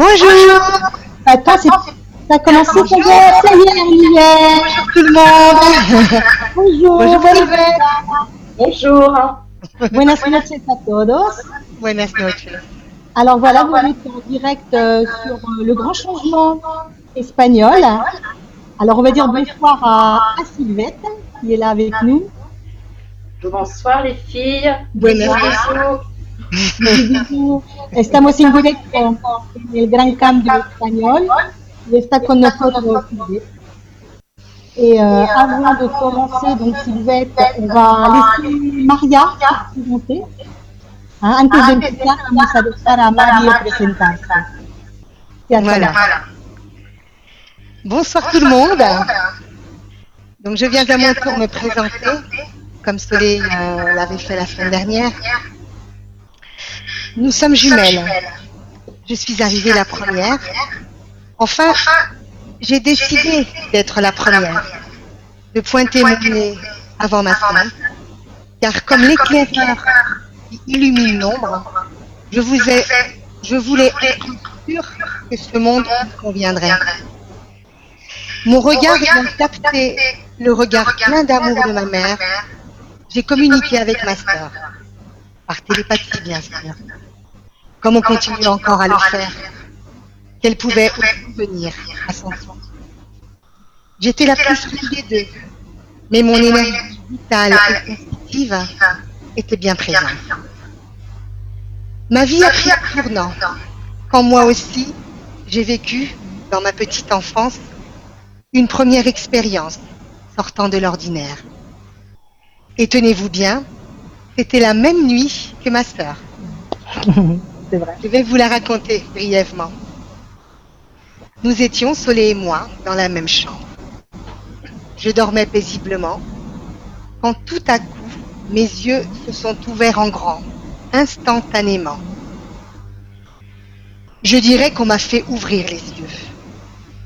Bonjour Attends, c'est... ça a commencé, ça y est, ça y est, on y est. Bonjour tout le monde Bonjour. Bonjour Maribel Bonjour. Buenas noches a todos. Buenas noches. Alors voilà, vous êtes en direct euh, sur euh, le grand changement espagnol. Alors on va dire bonsoir à, à Sylvette qui est là avec nous. Bonsoir les filles. Buenas Bonjour. Estamos en directo en el Gran Cambio Español y está con nosotros. Et euh, avant de commencer, donc Sylvette, on va laisser Maria se présenter. Hein, antes de empezar, vamos a dejar a Mario presentarse. Voilà. là. Bonsoir tout le monde. Donc je viens à mon tour me présenter, comme Soleil euh, l'avait fait la semaine dernière. Nous sommes jumelles. Je suis arrivée la première. Enfin, j'ai décidé d'être la première, de pointer mon nez avant ma sœur, car comme l'éclaireur qui illumine l'ombre, je, vous ai, je voulais être sûre que ce monde conviendrait. Mon regard ayant capté le regard plein d'amour de ma mère, j'ai communiqué avec ma sœur, par télépathie bien sûr, comme on continue encore à le faire, qu'elle pouvait aussi venir à son tour. J'étais la plus des deux, mais mon énergie vitale et positive était bien présente. Ma vie a pris un tournant, quand moi aussi, j'ai vécu, dans ma petite enfance, une première expérience sortant de l'ordinaire. Et tenez-vous bien, c'était la même nuit que ma sœur. Je vais vous la raconter brièvement. Nous étions, Soleil et moi, dans la même chambre. Je dormais paisiblement, quand tout à coup, mes yeux se sont ouverts en grand, instantanément. Je dirais qu'on m'a fait ouvrir les yeux.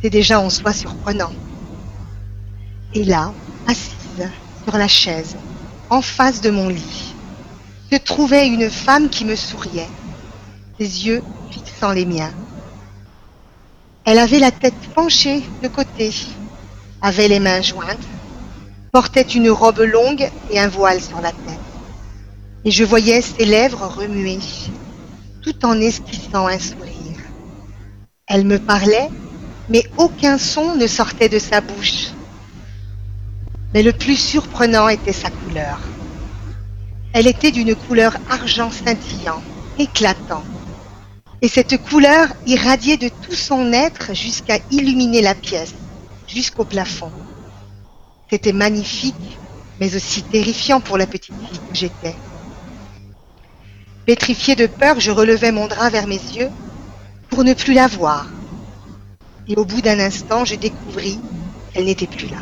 C'est déjà en soi surprenant. Et là, assise sur la chaise, en face de mon lit, se trouvait une femme qui me souriait, ses yeux fixant les miens. Elle avait la tête penchée de côté, avait les mains jointes, portait une robe longue et un voile sur la tête. Et je voyais ses lèvres remuer, tout en esquissant un sourire. Elle me parlait, mais aucun son ne sortait de sa bouche. Mais le plus surprenant était sa couleur. Elle était d'une couleur argent scintillant, éclatant. Et cette couleur irradiait de tout son être jusqu'à illuminer la pièce, jusqu'au plafond. C'était magnifique, mais aussi terrifiant pour la petite fille que j'étais. Pétrifiée de peur, je relevais mon drap vers mes yeux pour ne plus la voir. Et au bout d'un instant, je découvris qu'elle n'était plus là.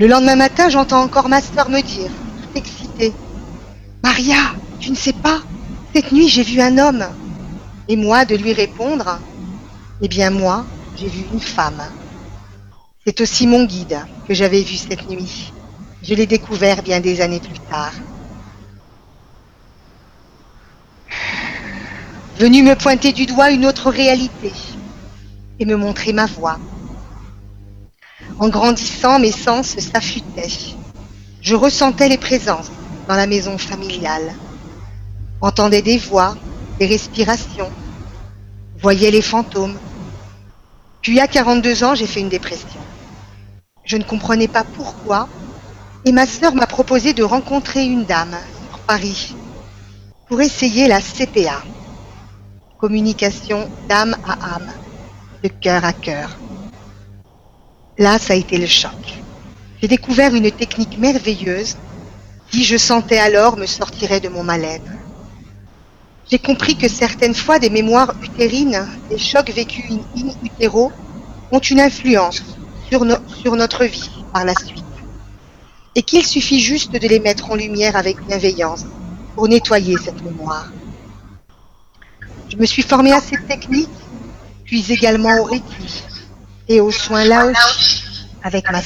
Le lendemain matin, j'entends encore ma sœur me dire, excitée, Maria, tu ne sais pas, cette nuit j'ai vu un homme. Et moi de lui répondre, eh bien moi, j'ai vu une femme. C'est aussi mon guide que j'avais vu cette nuit. Je l'ai découvert bien des années plus tard. Venu me pointer du doigt une autre réalité et me montrer ma voie. En grandissant, mes sens s'affûtaient. Je ressentais les présences dans la maison familiale, entendais des voix, des respirations, voyais les fantômes. Puis à 42 ans, j'ai fait une dépression. Je ne comprenais pas pourquoi et ma sœur m'a proposé de rencontrer une dame sur Paris pour essayer la CPA, communication d'âme à âme, de cœur à cœur. Là, ça a été le choc. J'ai découvert une technique merveilleuse qui, je sentais alors, me sortirait de mon mal-être. J'ai compris que certaines fois, des mémoires utérines, des chocs vécus in, in utero, ont une influence sur, no- sur notre vie par la suite. Et qu'il suffit juste de les mettre en lumière avec bienveillance pour nettoyer cette mémoire. Je me suis formée à cette technique, puis également au Reiki et aux soins Laoshi avec ma.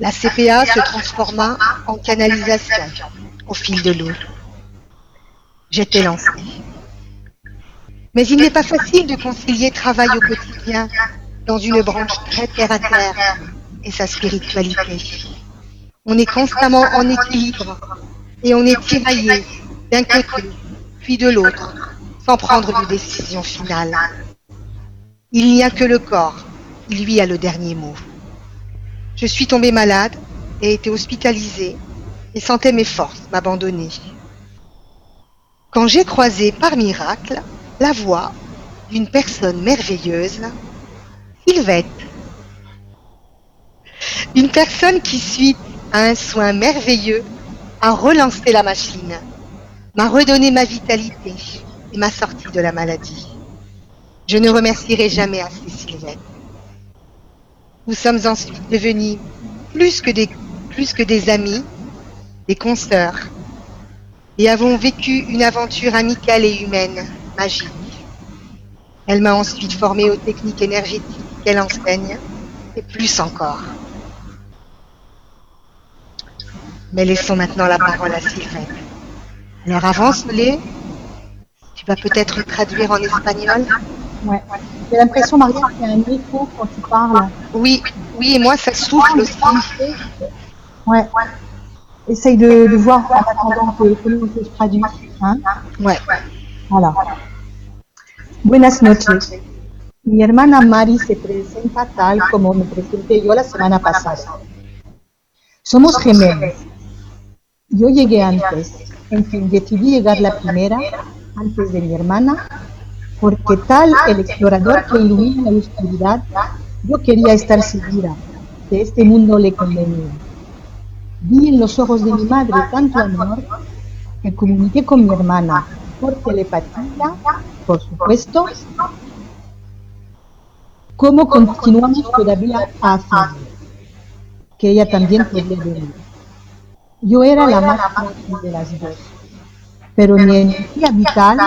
La CPA se transforma en canalisation au fil de l'eau. J'étais lancée. Mais il n'est pas facile de concilier travail au quotidien dans une branche très terre à terre et sa spiritualité. On est constamment en équilibre et on est tiraillé d'un côté puis de l'autre sans prendre de décision finale. Il n'y a que le corps, lui a le dernier mot. Je suis tombée malade et été hospitalisée et sentais mes forces m'abandonner. Quand j'ai croisé par miracle la voix d'une personne merveilleuse, Sylvette, une personne qui, suite à un soin merveilleux, a relancé la machine, m'a redonné ma vitalité et m'a sorti de la maladie. Je ne remercierai jamais assez Sylvette. Nous sommes ensuite devenus plus que des, plus que des amis, des consoeurs, et avons vécu une aventure amicale et humaine magique. Elle m'a ensuite formée aux techniques énergétiques qu'elle enseigne, et plus encore. Mais laissons maintenant la parole à Sylvain. Alors avance-les. Tu vas peut-être traduire en espagnol. Ouais. J'ai l'impression, Maria, qu'il y a un écho quand tu parles. Oui, oui, et moi ça souffle aussi. Ouais. Essaye de, de voir en attendant que, que nous que je traduise. Hein Ouais. Voilà. Buenas noches. Mi hermana Mari se presenta tal como me presenté yo la semana pasada. Somos gemelos. Yo llegué antes. En fin, decidí llegar la primera, antes de mi hermana, porque tal el explorador que ilumina la oscuridad, yo quería estar segura que este mundo le convenía. Vi en los ojos de mi madre tanto amor que comuniqué con mi hermana por telepatía, por supuesto, como continuamos todavía a hacerlo, que ella también podía venir. Yo era la más frágil de las dos, pero mi energía vital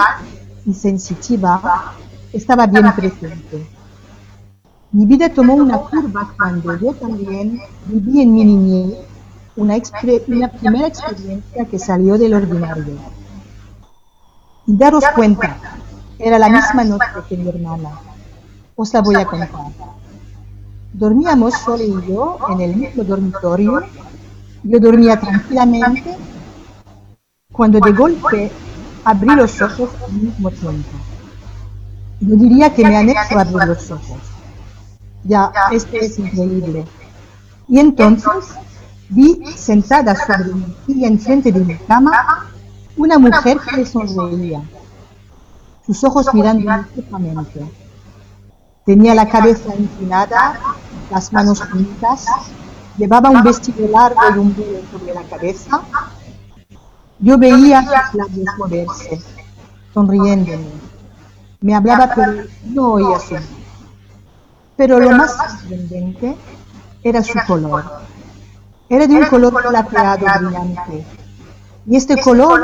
y sensitiva estaba bien presente. Mi vida tomó una curva cuando yo también viví en mi niñez una, primera experiencia que salió del ordinario. Y daros cuenta, era la misma noche que mi hermana. Os la voy a contar. Dormíamos solo y yo en el mismo dormitorio. Yo dormía tranquilamente cuando de golpe abrí los ojos al mismo tiempo. Yo diría que me han hecho abrir los ojos. Ya, esto es increíble. Y entonces vi sentada sobre mi silla enfrente de mi cama una mujer que me sonreía, sus ojos mirándome fijamente. Tenía la cabeza inclinada, las manos juntas, llevaba un vestido largo y un velo sobre la cabeza. Yo veía sus labios moverse, sonriéndome. Me hablaba pero no oía su voz. Pero lo más sorprendente era su color. Era de un color plateado brillante. Y este color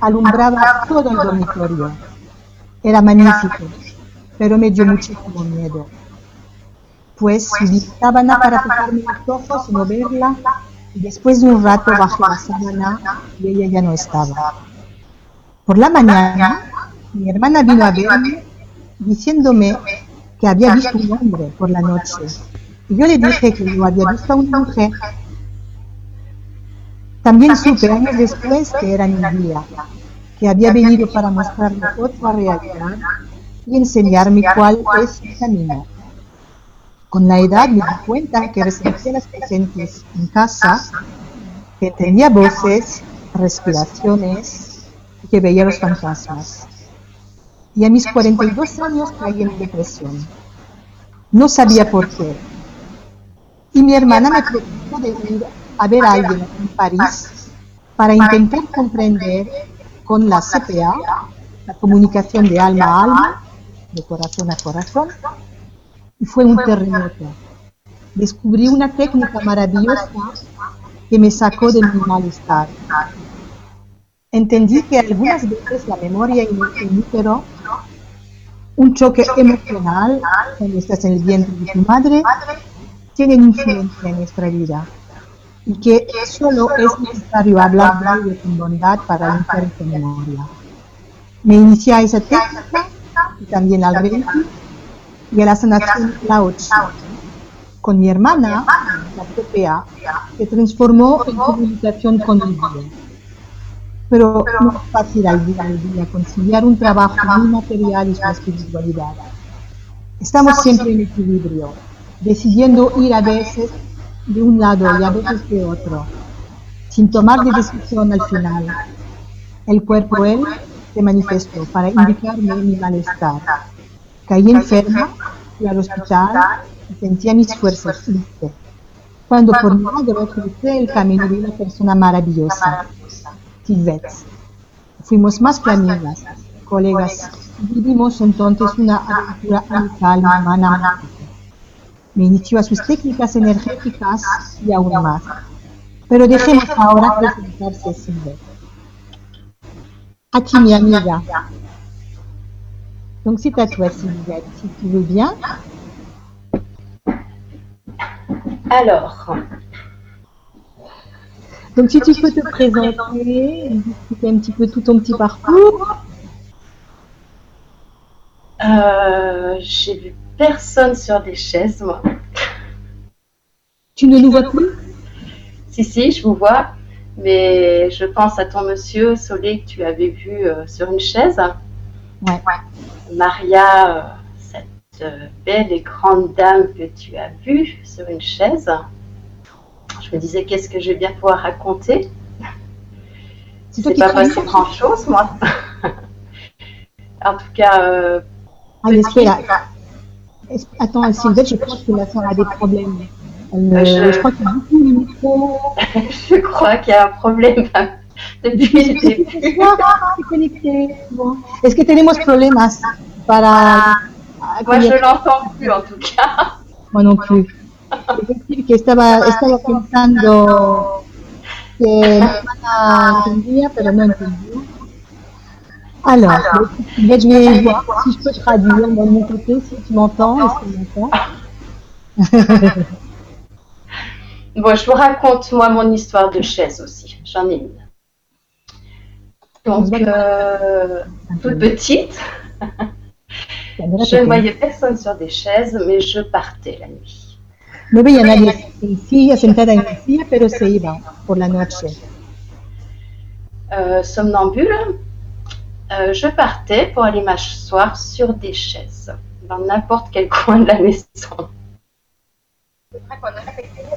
alumbraba todo el dormitorio. Era magnífico, pero me dio muchísimo miedo. Pues subí sábana para tocarme los ojos y moverla, y después de un rato bajé la sábana y ella ya no estaba. Por la mañana, mi hermana vino a verme diciéndome que había visto un hombre por la noche. Y yo le dije que yo había visto a una mujer. También supe años después que era mi guía, que había venido para mostrarme otra realidad y enseñarme cuál es su camino. Con la edad me di cuenta que resentía las presentes en casa, que tenía voces, respiraciones y que veía los fantasmas. Y a mis 42 años caí en depresión. No sabía por qué. Y mi hermana me propuso de a ver a alguien en París para intentar comprender con la CPA, la comunicación de alma a alma, de corazón a corazón, y fue un terremoto. Descubrí una técnica maravillosa que me sacó de mi malestar. Entendí que algunas veces la memoria in in útero, un choque emocional cuando estás en el vientre de tu madre, tienen influencia en nuestra vida y que solo es necesario hablar de con bondad para limpiar esa memoria. Me inicié a técnica y también al reiki y a la sanación Lao Tzu. Con mi hermana, la PPA, se transformó en comunicación con el día. Pero no es fácil al día al día conciliar un trabajo muy material y su espiritualidad. Estamos siempre en equilibrio, decidiendo ir a veces de un lado y a veces de otro, sin tomar de decisión al final. El cuerpo, él, se manifestó para indicarme mi malestar. Caí enferma, fui al hospital y sentía mis fuerzas tristes. Cuando por milagro crucé el camino de una persona maravillosa, Silvette. Fuimos más que amigas, colegas. Vivimos entonces una aventura amical, humana, mágica. Me inició a sus técnicas energéticas y aún más. Pero dejemos ahora presentarse Silvette. Aquí mi amiga. Donc c'est à toi Sylvette, si tu veux bien. Alors, Donc si tu peux te présenter, discuter un petit peu tout ton petit parcours. euh, j'ai vu personne sur des chaises, moi. Tu ne nous vois plus? Si, si, je vous vois. Mais je pense à ton monsieur Solé que tu avais vu euh, sur une chaise. Ouais. Maria, euh, cette euh, belle et grande dame que tu as vue sur une chaise. Je me disais, qu'est-ce que je vais bien pouvoir raconter? C'est toi C'est qui pas passé grand-chose, moi. en tout cas, euh, espera. Attends, Sylvette, je pense que la soeur a des problèmes. Euh, je- je... crois qu'il y a beaucoup de micros. je crois qu'il y a un problème depuis. Ah, c'est connecté. Bon. Es que tenemos problemas para... Moi, je l'entends plus, en tout cas. Moi non plus. Que estaba, estaba pensando que hermana entendía, pero no entendía. Alors, je vais voir si je peux traduire de mon côté, si tu m'entends. Bon, je vous raconte, moi, mon histoire de chaise aussi. J'en ai une. Donc, euh, toute petite, je ne voyais personne sur des chaises, mais je partais la nuit. No veía a nadie en silla, sentada en la silla, pero se iba por la noche. Euh, somnambule, euh, je partais pour aller m'asseoir sur des chaises, dans n'importe quel coin de la maison.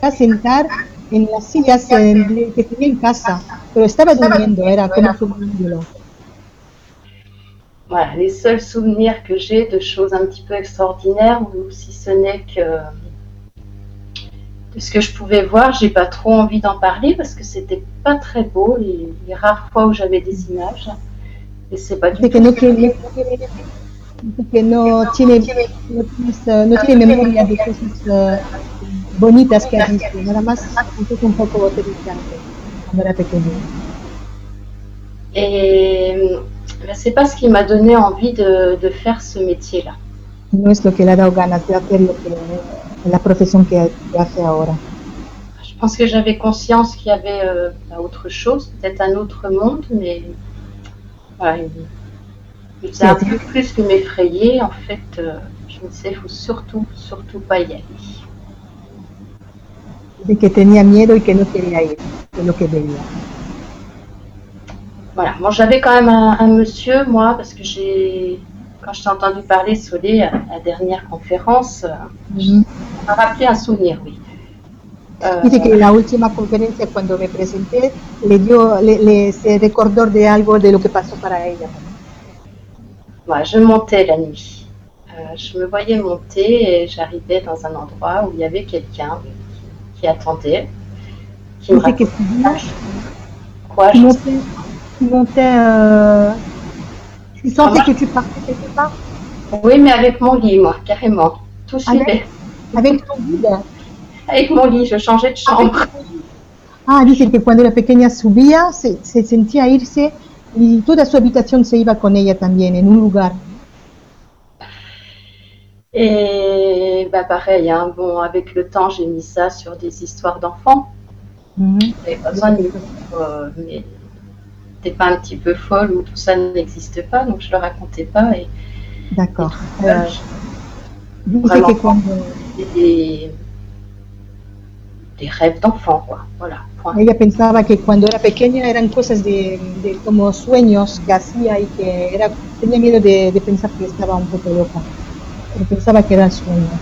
A sentar en las sillas en- que tenía en casa, pero estaba durmiendo, era como somnámbulo. Voilà, les seuls souvenirs que j'ai de choses un petit peu extraordinaires, ou si ce n'est que de ce que je pouvais voir, j'ai pas trop envie d'en parler parce que c'était pas très beau les, les rares fois où j'avais des images. Et c'est pas du Dice que tout. no, quiere- dice que no tiene, no, tienes, no tiene memoria de cosas bonitas que ha visto, nada más es un poco terrificante cuando era pequeño. Et ben, c'est pas ce qui m'a donné envie de, de faire ce métier-là. No es lo que le ha dado ganas de hacer lo que, la profesión que, que hace ahora. Je pense que j'avais conscience qu'il y avait euh, autre chose, peut-être un autre monde, mais voilà, il, faisait un peu plus que m'effrayer. En fait, euh, je me disais, il faut surtout, surtout pas y aller. de que tenía miedo y que no quería ir, de lo que veía. Voilà, bon, j'avais quand même un, un monsieur, moi, parce que j'ai, quand je t'ai entendu parler, Solé, à la dernière conférence, ça m'a rappelé un souvenir, oui. Euh, Dice que en la última conferencia cuando me presenté le dio, le, le- se recordó de algo de lo que pasó para ella. Voilà, je montais la nuit. Euh, je me voyais monter et j'arrivais dans un endroit où il y avait quelqu'un qui, qui attendait, qui me racontait quoi. tu je- montais, tu montais, euh, tu sentais que tu partais quelque part? Oui, mais avec mon lit, moi, carrément. Tout suivait. avec ton guide? Avec mon lit, je changeais de chambre. Ah, dice que cuando la pequeña subía se, se sentía irse y toda su habitación se iba con ella también en un lugar. Et bah pareil, hein, bon, avec le temps, j'ai mis ça sur des histoires d'enfants. Mhm. J'avais pas besoin de euh, mais t'es pas un petit peu folle ou tout ça n'existe pas, donc je le racontais pas. Et D'accord. Euh, Vraiment. que des, des rêves d'enfant, quoi. Voilà, point. ella pensaba que cuando era pequeña eran cosas de, de como sueños que hacía y que era tenía miedo de, de pensar que estaba un poco loca, pero pensaba que eran sueños.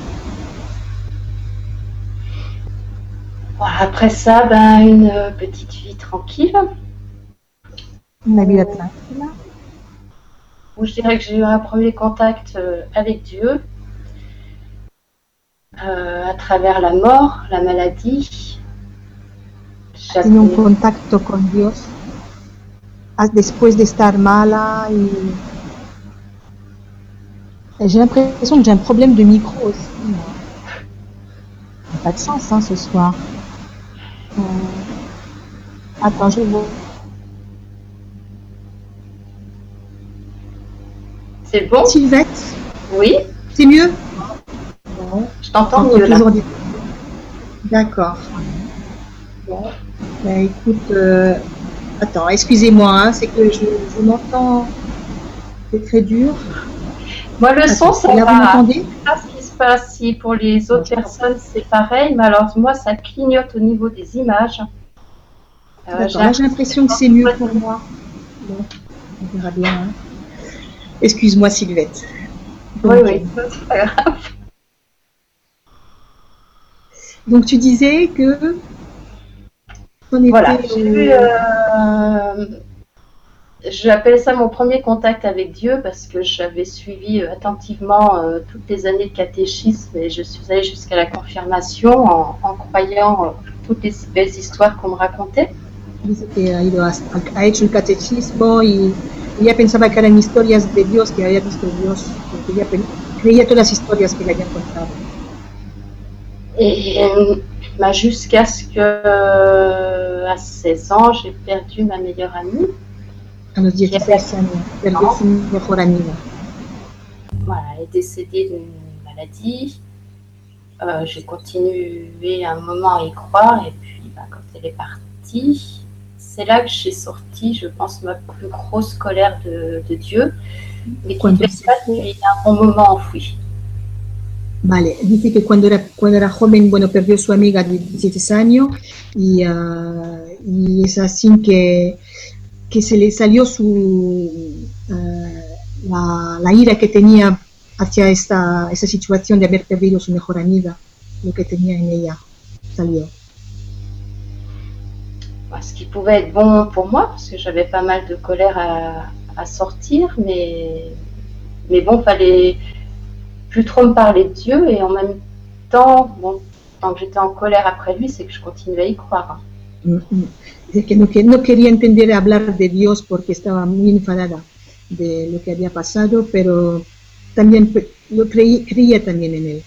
Après ça, ben, une euh, petite vie tranquille, Una vida tranquila. où je dirais que j'ai eu un premier contact euh, avec Dieu, à travers la mort, la maladie. Tiene un contacto con Dios ah, después de estar mala y et j'ai l'impression que j'ai un problème de micro aussi. Ça n'a pas de sens hein, ce soir. Euh, Attends, je vois. C'est bon? Sylvette, Oui, c'est mieux? T'entends mieux toujours D'accord. Bon, ben, écoute, euh, attends, excusez-moi, hein, c'est que je, je m'entends, c'est très dur. Moi, le son, ça là, vous va. m'entendez? Je sais pas ce qui se passe. Si pour les autres personnes, c'est pareil, mais alors moi, ça clignote au niveau des images. Euh, j'ai l'impression que c'est mieux pour moi. Bon, on verra bien. hein. Excuse-moi Sylvette. Oui, oui, c'est pas grave. Donc tu disais que on était Voilà, au- j'ai eu. euh, J'appelle ça mon premier contact avec Dieu parce que j'avais suivi euh, attentivement euh, toutes les années de catéchisme et je suis allée jusqu'à la confirmation en, en croyant euh, toutes les belles histoires qu'on me racontait. ha hecho el catecismo y ella pensaba que eran historias de Dios, que había visto Dios, porque ella creía todas las historias que le habían contado. Et bah, jusqu'à ce que, euh, à 16 ans, j'ai perdu ma meilleure amie. A los 16 años, perdió su mejor amiga. Voilà, elle est décédée d'une maladie. Euh, j'ai continué un moment à y croire et puis bah, quand elle est partie, c'est là que j'ai sorti, je pense, ma plus grosse colère de, de Dieu, mais qui être fue, depuis un bon moment enfouie. Vale, dice que cuando era, cuando era joven, bueno, perdió su amiga de 17 años y, ah, y es así que, que se le salió su, ah, la, la ira que tenía hacia esta, esa situación de haber perdido su mejor amiga, lo que tenía en ella, salió. Ce qui pouvait être bon pour moi, parce que j'avais pas mal de colère à, à sortir, mais, mais bon, fallait plus trop me parler de Dieu et en même temps, bon, tant que j'étais en colère après lui, c'est que je continuais à y croire. Mm, mm. Dice que no, que no quería entender hablar de Dios porque estaba muy enfadada de lo que había pasado, pero también lo creí- creía también en él.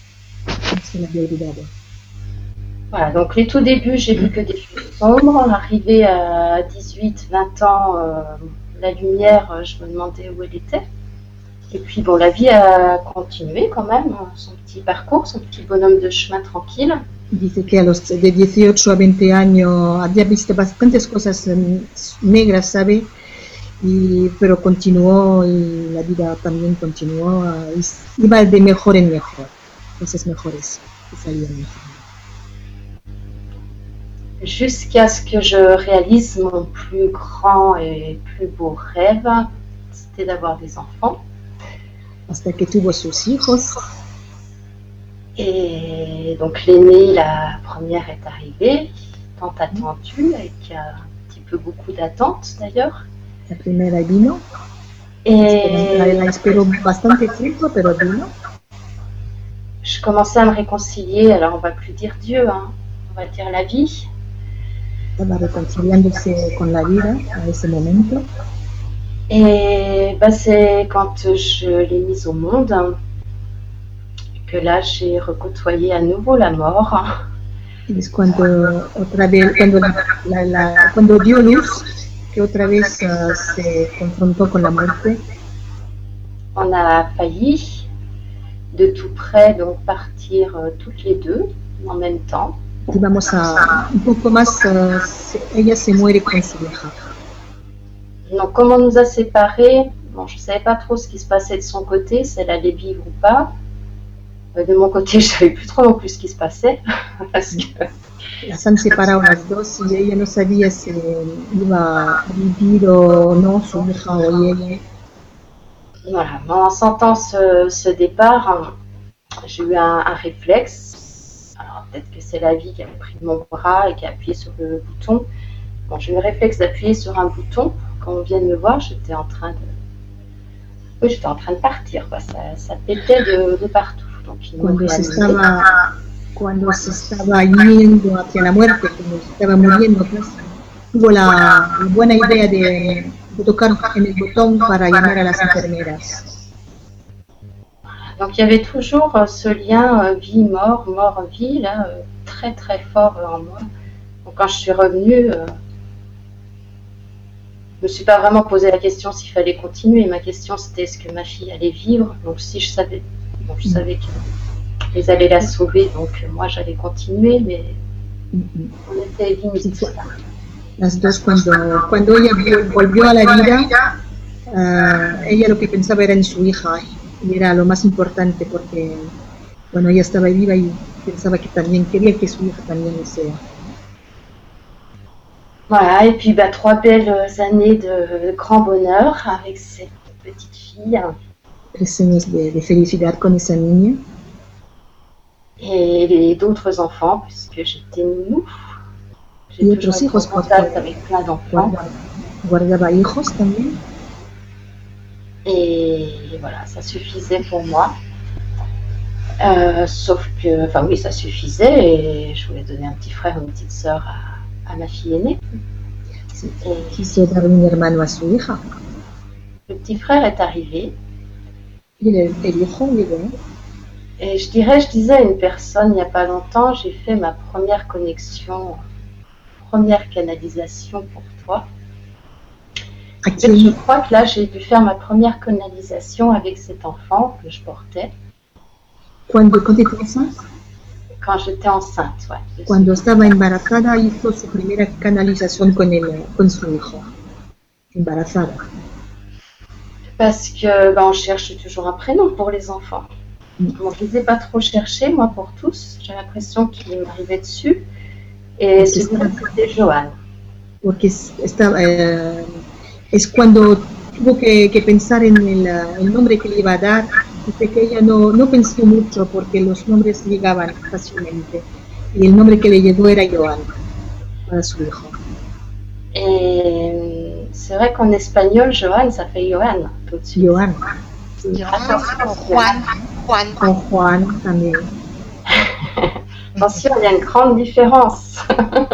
Se la había olvidado. Voilà, donc les tout débuts, j'ai vu que des choses sombres. Arrivé à 18, 20 ans, euh, la lumière, euh, je me demandais où elle était. Et puis bon, la vie a continué quand même, euh, son petit parcours, son petit bonhomme de chemin tranquille. Dice que a los de 18 a 20 años había visto bastantes cosas negras, ¿sabe? Y, pero continuó y la vida también continuó, y iba de mejor en mejor, cosas mejores que salían mejor. Jusqu'à ce que je réalise mon plus grand et plus beau rêve, c'était d'avoir des enfants. Hasta que tuvo sus hijos, Et donc l'aînée, la première est arrivée, tant attendue, avec un petit peu beaucoup d'attente d'ailleurs. la primera vino, Et la, esperó bastante tiempo, pero vino. je commençais à me réconcilier, alors on va plus dire Dieu, hein, on va dire la vie. Estaba reconciliándose con la vida a ese momento. Et bah, c'est quand je l'ai mise au monde que là j'ai recôtoyé à nouveau la mort. Y es cuando otra vez, cuando, la, la- la- cuando dio luz, que otra vez ah, se confrontó con la muerte. On a failli de tout près donc partir euh, toutes les deux en même temps. Íbamos a un poco más, se- ella se muere con su hija. Donc comme on nous a séparés, Bon, je ne savais pas trop ce qui se passait de son côté, si elle allait vivre ou pas. Euh, De mon côté, je savais plus trop non plus ce qui se passait. Parce que Las han separado las dos y ella no sabía si iba a vivir o no su hija o ella. Voilà, en sentant ce, ce départ, hein, j'ai eu un, un réflexe. Alors peut-être que c'est la vie qui a pris mon bras et qui a appuyé sur le bouton. Bon, j'ai eu le réflexe d'appuyer sur un bouton. Quand on vient de me voir, j'étais en train de. Oui, j'étais en train de partir. Quoi. Ça, ça pétait de, de partout. Donc, Cuando se estaba, cuando se estaba yendo hacia la muerte, cuando se estaba muriendo, pues, tuvo la, la buena idea de, de tocar en el botón para llamar a las enfermeras. Donc il y avait toujours euh, ce lien euh, vie-mort, mort-vie, là, euh, très très fort en moi. Donc quand je suis revenue, je me suis pas vraiment posé la question s'il fallait continuer. Ma question c'était est-ce que ma fille allait vivre? Donc si je savais, bon, je savais qu'ils allaient la sauver, donc euh, moi j'allais continuer, mais on était limite. Las dos, cuando, cuando ella vol- volvió a la vida, ah, ella lo que pensaba era en su hija y era lo más importante porque, bueno, ella estaba viva y pensaba que también quería que su hija también lo sea. Voilà, et puis bah, trois belles années de grand bonheur avec cette petite fille. De, de felicidad con esa niña et les- d'autres enfants, puisque j'étais nounou. Et J'ai autres toujours hijos, en contact avec plein d'enfants. guarda- guardaba hijos también. Et voilà, ça suffisait pour moi. Euh, sauf que, enfin oui, ça suffisait et je voulais donner un petit frère ou une petite sœur à, le petit frère est arrivé. Et je dirais, je disais à une personne il n'y a pas longtemps, j'ai fait ma première connexion, première canalisation pour toi. ¿A Et je crois que là, j'ai dû faire ma première canalisation avec cet enfant que je portais. Cuando, cuando estaba enceinte, quand j'étais enceinte. Ouais. cuando estaba embarazada hizo su primera canalización con, el, con su hijo. Embarazada. Parce que ben, on cherche toujours un prénom pour les enfants. Mm. Bon, je ne les ai pas trop cherchés, moi, pour tous. J'ai l'impression qu'ils m'arrivaient dessus. Et C'est celui-là, c'était Johan. porque es, estaba, eh, es cuando tuvo que, que pensar en el, el nombre que le iba a dar, ella no, no pensó mucho porque los nombres llegaban fácilmente y el nombre que le llegó era Joan para su hijo. Et c'est vrai qu'en espagnol, Johan, ça fait tout de suite. Joan, Juan, Juan. con Juan también. Attention, il y a une grande différence.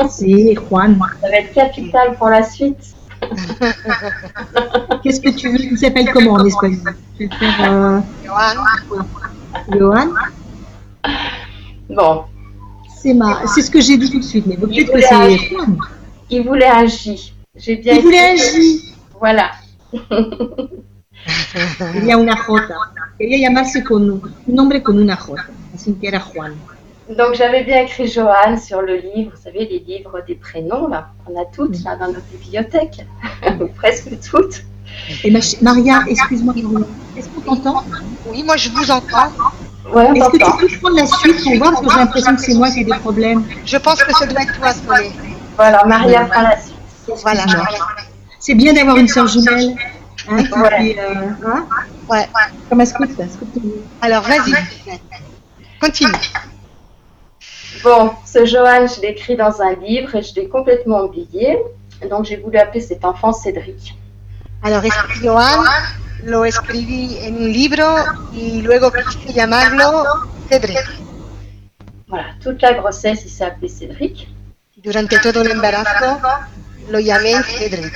Sí, Juan. Ça va être capital pour la suite. Qu'est-ce que tu veux qu'il s'appelle comment en espagnol faire euh, Johan. Johan? Bon, C'est ma... ce que j'ai dit tout de suite, mais peut-être que c'est Juan. il voulait un J. J'ai bien Il voulait. J. Voilà. Quería una J. Quería llamarse con un un nombre con una J. Así que era Juan. Donc j'avais bien écrit Johan sur le livre, vous savez, les livres des prénoms, là. On a toutes, là, dans notre bibliothèque. Ou presque toutes. Et ma ch- Maria, excuse-moi, est-ce qu'on t'entend? Oui, moi je vous entends. Ouais, on Est-ce que tu peux prendre la suite pour voir parce que j'ai l'impression que c'est moi qui ai des problèmes Je pense que ça doit être toi, Solé. Voilà, Maria prend la suite. Voilà. C'est bien d'avoir une sœur jumelle. Hein, qui Ouais. fait, euh, hein? Ouais. Comme escucha. Alors, vas-y. Continue. Bon, ce Johan, je l'ai écrit dans un livre et je l'ai complètement oublié. Donc j'ai voulu appeler cet enfant Cédric. Alors, este Johan lo escribí en un libro y luego quise llamarlo Cedric. Voilà, toute la grossesse, il s'est appelé Cédric. Durante todo el embarazo lo llamé Cedric.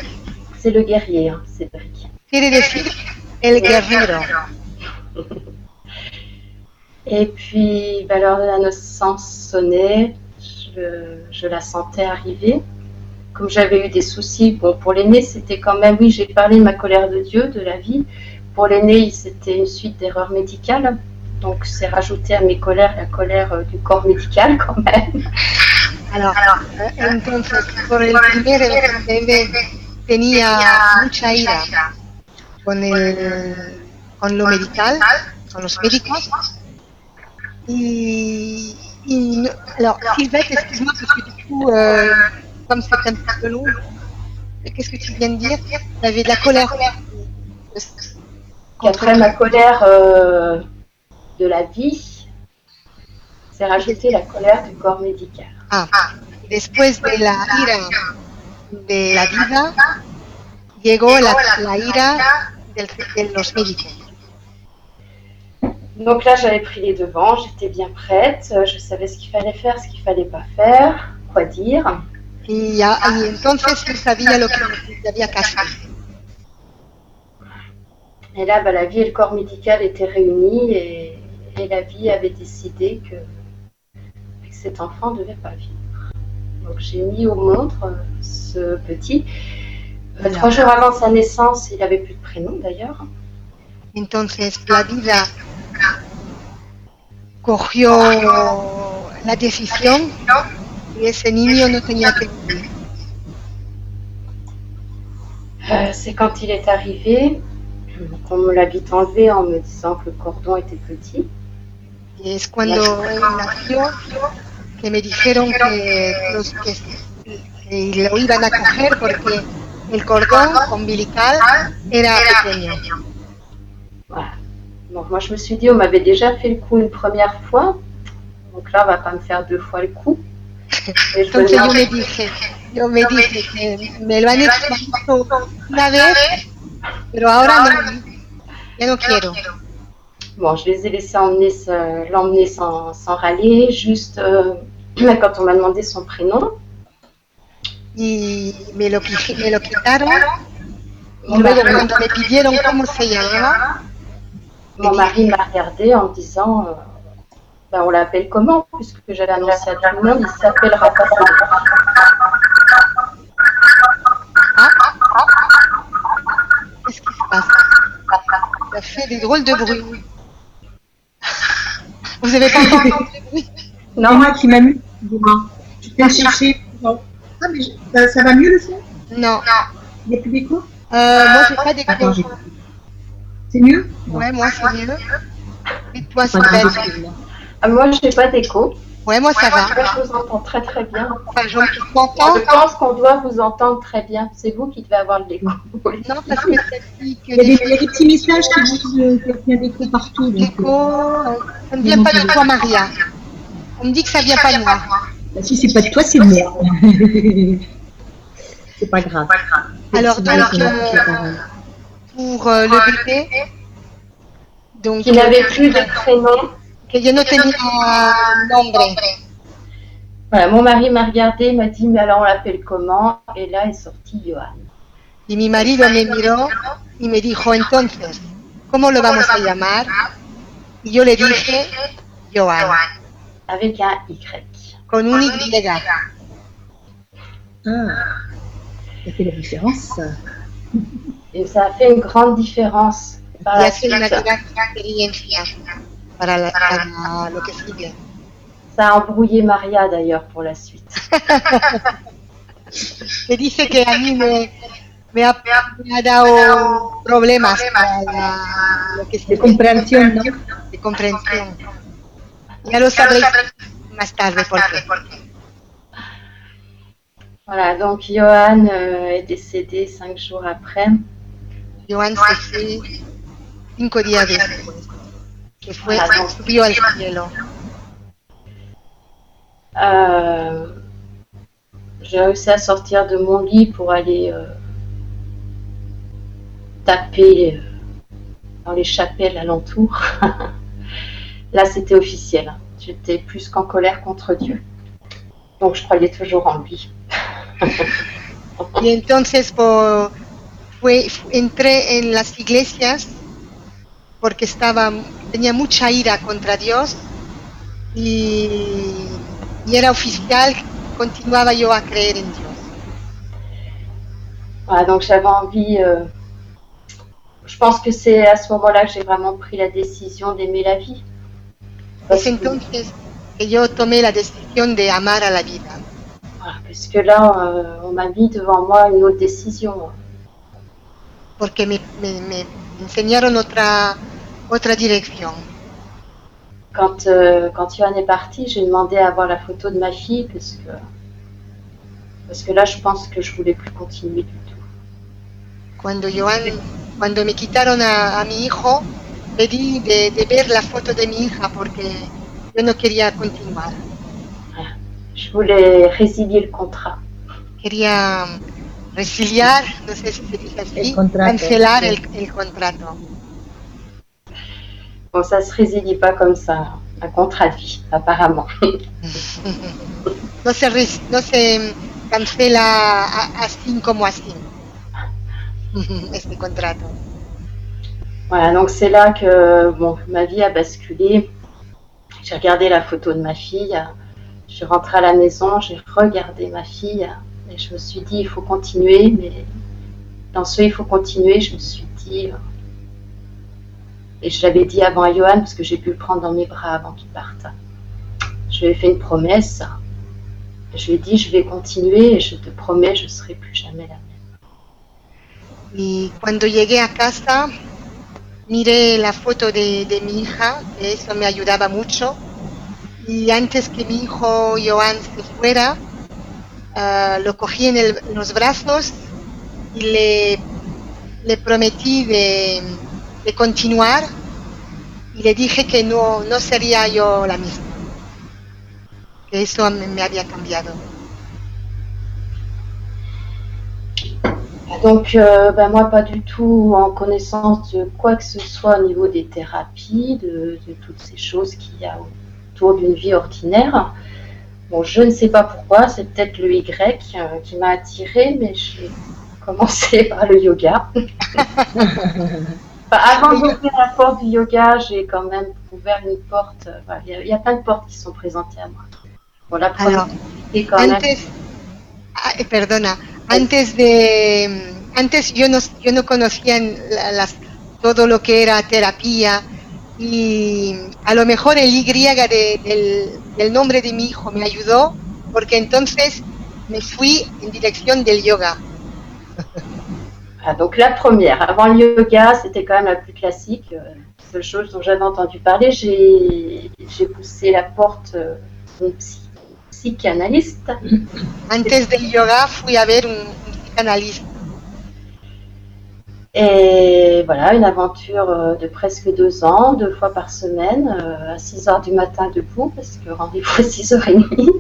C'est le guerrier, hein, Cédric. Quiere decir el guerrero. Et puis, bah, l'heure de la naissance sonnait, je, la sentais arriver. Comme j'avais eu des soucis, bon, pour l'aîné, c'était quand même, oui, j'ai parlé de ma colère de Dieu, de la vie. Pour l'aîné, c'était une suite d'erreurs médicales. Donc, c'est rajouté à mes colères la colère euh, du corps médical quand même. Alors, eh, entonces. Alors, Sylvette, excuse-moi, parce que du coup, euh, comme c'est un petit peu long, qu'est-ce que tu viens de dire? Il y avait de la colère. Qu'après ma colère euh, de la vie, c'est rajouté la colère du corps médical. Ah, después de la ira de la vida, llegó la, la ira del- de los médicos. Donc là, j'avais pris les devants, j'étais bien prête, euh, je savais ce qu'il fallait faire, ce qu'il fallait pas faire, quoi dire. Y, ya- y entonces él sabía lo que había que hacer. Et là, bah, la vie et le corps médical étaient réunis et, et la vie avait décidé que, que cet enfant ne devait pas vivre. Donc j'ai mis au monde euh, ce petit. Euh, Voilà. Trois jours avant sa naissance, il avait plus de prénom d'ailleurs. Entonces la vida cogió la decisión y ese niño no tenía que vivir. Euh, c'est quand il est arrivé qu'on me l'a vite enlevé en me disant que le cordon était petit. Y es cuando él nació que me dijeron que, los, que, que lo iban a coger porque el cordón umbilical era pequeño. Voilà. Donc moi je me suis dit, on m'avait déjà fait le coup une première fois. Donc là, on va pas me faire deux fois le coup. Et je me Entonces yo me dije, yo me dije que me lo han hecho una vez, pero ahora no, ya no quiero. Bon, je les ai laissés emmener l'emmener sans, sans râler, juste euh, quand on m'a demandé son prénom. Y me lo, me lo quitaron. Y luego cuando me pidieron cómo se llamaba, mon mari m'a regardé en me disant, euh, Ben, on l'appelle comment Puisque j'avais annoncé à tout le monde, il s'appellera pas ça. qu'est-ce qui se passe? Ça fait des drôles de bruit. Vous avez pas entendu le bruit? Non, moi qui m'a mis. excusez-moi. Je vais chercher. Non. Ah, mais je- ça, ça va mieux le son? Non. Il n'y a plus d'écho? Euh, moi, j'ai pas d'écho. C'est mieux Ouais, moi, c'est mieux. Dites-toi, c'est Enfin, belle. excuse-moi. Ah, moi, je n'ai pas d'écho. Ouais, moi, ça va. Moi, je vous entends très très bien. Enfin, je pense qu'on doit vous entendre très bien. C'est vous qui devez avoir l'écho. Non, parce que ça dit que Il y, a des, des il y a des petits messages qui disent euh, qu'il y a d'écho partout. Euh, ça ne vient pas de toi, Maria. On me dit que ça vient pas de moi. bah, si c'est pas de toi, c'est de moi. c'est pas grave. Alors, donc, euh. Pour euh, le bébé, donc, Qui n'avait plus de prénom. que yo no tenía nombre. Voilà, mon mari m'a regardé, m'a dit, mais alors on l'appelle comment? Et là est sorti Johan. Y mi marido me miró y me dijo, entonces, ¿cómo lo vamos a llamar? Y yo le dije, Joan, Avec un Y. con un Y. Ah, ça fait la différence. Et ça a fait une grande différence. Par Y la hace una suite. gran experiencia para, la- para lo que sigue. Ça a embrouillé Maria d'ailleurs pour la suite. Que dice que a mí me, me, ha, me ha dado problemas para la- lo que De sigue, compréhension, non de comprensión. Ya lo sabréis más tarde por qué? Voilà, donc Johan euh, est décédé cinq jours après. Joan se fue cinco días después, que fue, subió al cielo. Euh, J'ai réussi à sortir de mon lit pour aller euh, taper euh, dans les chapelles alentour. Là, c'était officiel. J'étais plus qu'en colère contre Dieu. Donc, je croyais toujours en lui. Y entonces po- fue, entré en las iglesias porque estaba, tenía mucha ira contra Dios y, y era oficial, continuaba yo a creer en Dios. Voilà, donc j'avais envie. euh, je pense que c'est à ce moment-là que j'ai vraiment pris la décision d'aimer la vie. Parce que, entonces que yo tomé la decisión de amar a la vida. voilà, parce que là, euh, on m'a mis devant moi une autre décision. Porque me, me- me enseñaron otra, otra dirección. Quand, euh, quand Johan est parti, j'ai demandé à voir la photo de ma fille parce que, parce que là, je pense que je voulais plus continuer du tout. Cuando Joan, cuando me quitaron a, a mi hijo, pedí de, de ver la foto de mi hija porque yo no quería continuar. Je voulais résilier le contrat. Quería resiliar, no sé si se dice así, cancelar el, el contrato. Bon, ça se résilie pas comme ça, un contrat de vie, apparemment. No se, no se cancela así como así este contrato. Voilà, donc c'est là que bon, ma vie a basculé. J'ai regardé la photo de ma fille. Je suis rentrée à la maison, j'ai regardé ma fille et je me suis dit il faut continuer, mais dans ce il faut continuer, je me suis dit euh, et je l'avais dit avant à Johan parce que j'ai pu le prendre dans mes bras avant qu'il parte. Je lui ai fait une promesse. Je lui ai dit je vais continuer et je te promets je serai plus jamais la même. Y cuando llegué a casa, miré la foto de, de mi hija, eso me ayudaba mucho. Y antes que mi hijo Joan se fuera, ah, lo cogí en, el- en los brazos y le, le prometí de, de continuar y le dije que no, no sería yo la misma, que eso me había cambiado. Donc, euh, ben, moi, pas du tout en connaissance de quoi que ce soit au niveau des thérapies, de, de toutes ces choses qu'il y a autour d'une vie ordinaire. Bon, je ne sais pas pourquoi, c'est peut-être le Y euh, qui m'a attirée, mais j'ai commencé par le yoga. Enfin, avant d'ouvrir la porte du yoga, j'ai quand même ouvert une porte. euh, voilà, Il y, il y a plein de portes qui sont présentées à moi. Bon, la première, Alors, quand même. Antes, ah, eh, perdona, antes de, antes yo no, yo no conocía las, todo lo que era terapia y a lo mejor el Y de- del, del nombre de mi hijo me ayudó porque entonces me fui en dirección del yoga. Ah, donc la première, avant le yoga, c'était quand même la plus classique. euh, seule chose dont j'avais entendu parler, j'ai poussé la porte euh, d'un psy- psychanalyste. Antes del yoga fui a ver un, un psicanalista. Et voilà, une aventure euh, de presque deux ans, deux fois par semaine, euh, à 6 heures du matin debout, parce que rendez-vous à 6h30.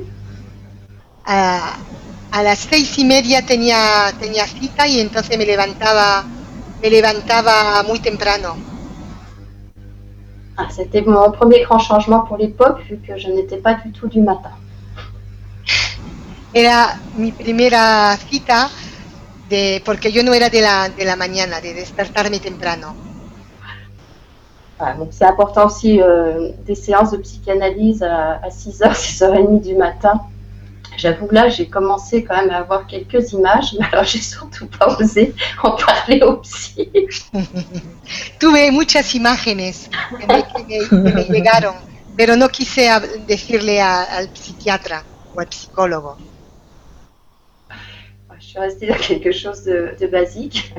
A, a las seis y media tenía, tenía cita y entonces me levantaba, me levantaba muy temprano. Ah, c'était mon premier grand changement pour l'époque, vu que je n'étais pas du tout du matin. Era mi primera cita de, porque yo no era de la, de la mañana, de despertarme temprano. Voilà, donc c'est important aussi euh, des séances de psychanalyse à, 6h, 6h30 du matin. J'avoue que là, j'ai commencé quand même à avoir quelques images, mais alors j'ai surtout pas osé en parler au psy. Tuve muchas imágenes que me, que me- que me llegaron, pero no quise decirle a- al psiquiatra o al psicólogo. Je suis restée dans quelque chose de, de basique.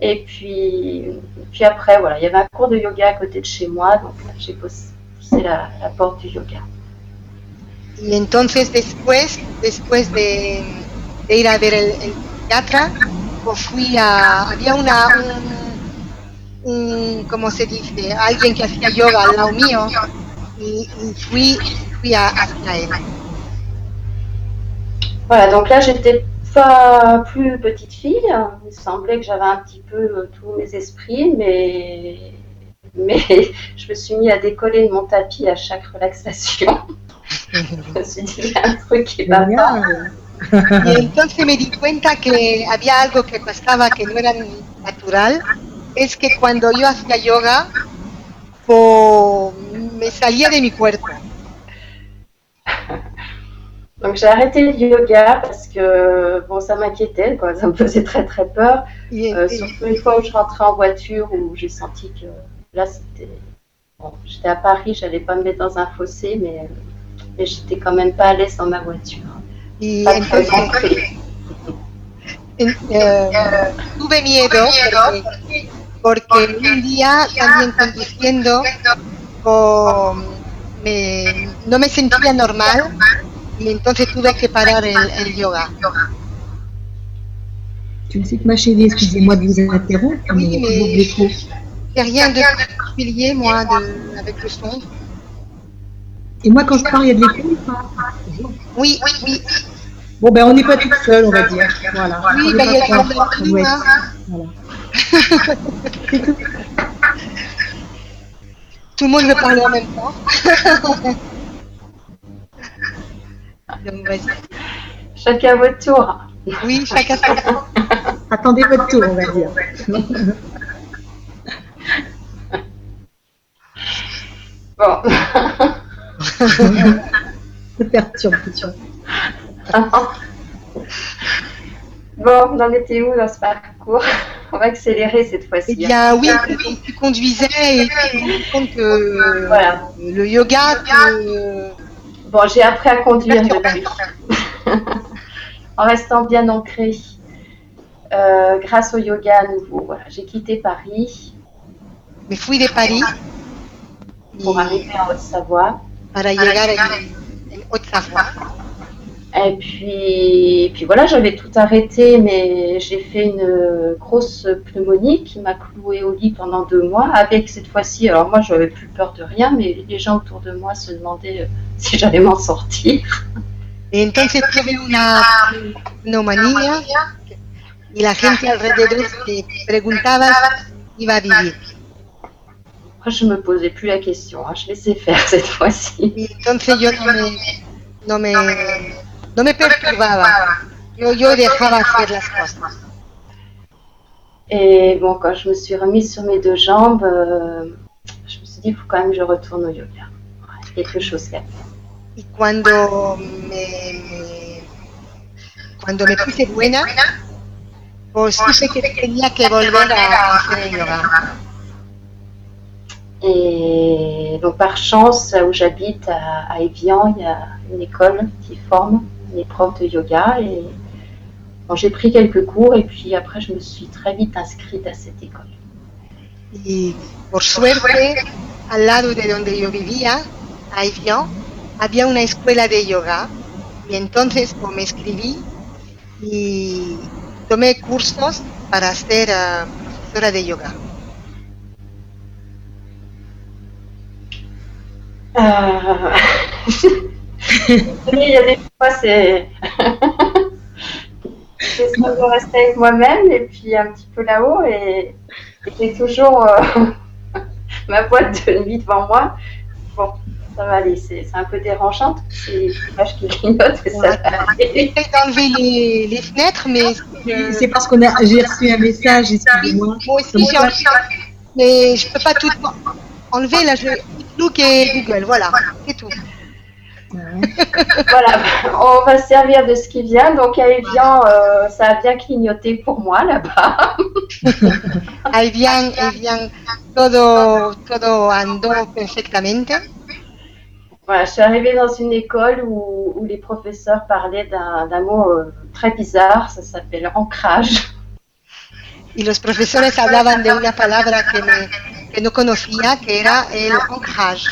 Et puis, puis après, voilà, il y avait un cours de yoga à côté de chez moi, donc j'ai poussé poussé la, la porte du yoga. Y entonces después, después de, de ir a ver el, el psiquiatra, pues fui a, había una, un, un, ¿cómo se dice? Alguien que hacía yoga al lado mío y, y fui, fui a, hacia él. Voilà, donc là, j'étais pas plus petite fille. Il semblait que j'avais un petit peu euh, tous mes esprits, mais, mais je me suis mis à décoller de mon tapis à chaque relaxation. je me suis dit, il y a un truc qui va pas. Y entonces me di cuenta que había algo que pasaba que no era natural, es que cuando yo hacía yoga, pues, me salía de mi cuerpo. Donc j'ai arrêté le yoga parce que bon, ça m'inquiétait, quoi. ça me faisait très très peur. Euh, surtout une fois où je rentrais en voiture où j'ai senti que là c'était. Bon, j'étais à Paris, j'allais pas me mettre dans un fossé, mais, mais j'étais quand même pas à l'aise dans ma voiture. ancrée. Eh, tuve miedo porque, un día también conduciendo con, me, no me sentía normal y entonces tuve que parar el, el yoga. Tu sais que ma chérie, excusez-moi de vous interrompre, Oui, mais l'écho. Il n'y a rien de particulier, moi, de, avec le son. Et moi, quand je parle, il y a de l'écho Oui, oui, oui. Bon, ben, on n'est pas toute seule, on va dire. Voilà. Oui, ben, il y a trois. la Ouais, hein. voilà. Tout. Tout le monde veut parler en même temps. Donc, vas-y. Chacun votre tour. oui, chacun son tour. Attendez votre tour, on va dire. Bon. Tout ça. bon, on en était où dans ce parcours? On va accélérer cette Eh fois-ci. bien, oui, tu- tu conduisais et tu te rends compte que Voilà. le yoga, Bon, j'ai appris à conduire depuis. en restant bien ancré. Euh, grâce au yoga à nouveau. Voilà, j'ai quitté Paris me fui de París pour y- arriver en Haute-Savoie. para llegar en, en Oaxaca. Et puis, puis voilà, j'avais tout arrêté, mais j'ai fait une grosse pneumonie qui m'a cloué au lit pendant deux mois. Avec cette fois-ci, alors moi, j'avais plus peur de rien, mais les gens autour de moi se demandaient euh, si j'allais m'en sortir. Y entonces tuve una neumonía y la gente alrededor se preguntaba si iba a vivir. Moi, je me posais plus la question, hein, je laissais faire cette fois-ci. Entonces yo no me, no me, no me perturbaba. Yo, yo dejaba hacer las cosas. Et bon, quand je me suis remise sur mes deux jambes, euh, je me suis dit, il faut quand même que je retourne au yoga. Ouais, quelque chose à faire. Y cuando me, me- cuando me puse buena, pues supe que tenía que volver a hacer el yoga. Et donc, par chance, là où j'habite, à, à Evian, il y a une école qui forme les profs de yoga. Et bon, j'ai pris quelques cours et puis après, je me suis très vite inscrite à cette école. Y por suerte, al lado de donde yo vivía, a Evian, había una escuela de yoga. Y entonces pues, me escribí y tomé cursos para ser ah, profesora de yoga. Euh, Il y a des fois, c'est. c'est ce que je rester avec moi-même et puis un petit peu là-haut et, et j'ai toujours euh, ma boîte de nuit devant moi. Bon, ça va aller, c'est c'est un peu dérangeant, c'est l'image qui clignote et ça va aller. J'essaie d'enlever les, les fenêtres, mais C'est parce a, j'ai reçu un message, excusez-moi. moi aussi j'ai. Mais je peux pas tout enlever, là je Outlook et Google, voilà, c'est tout. Voilà, on va se servir de ce qui vient. Donc à Evian, euh, ça a bien clignoté pour moi là-bas. Ahí bien, todo, todo andó perfectamente. Voilà, je suis arrivée dans une école où, où les professeurs parlaient d'un mot euh, très bizarre, ça s'appelle ancrage. Y los profesores hablaban de una palabra que, me- que no conocía, que era el ancrage.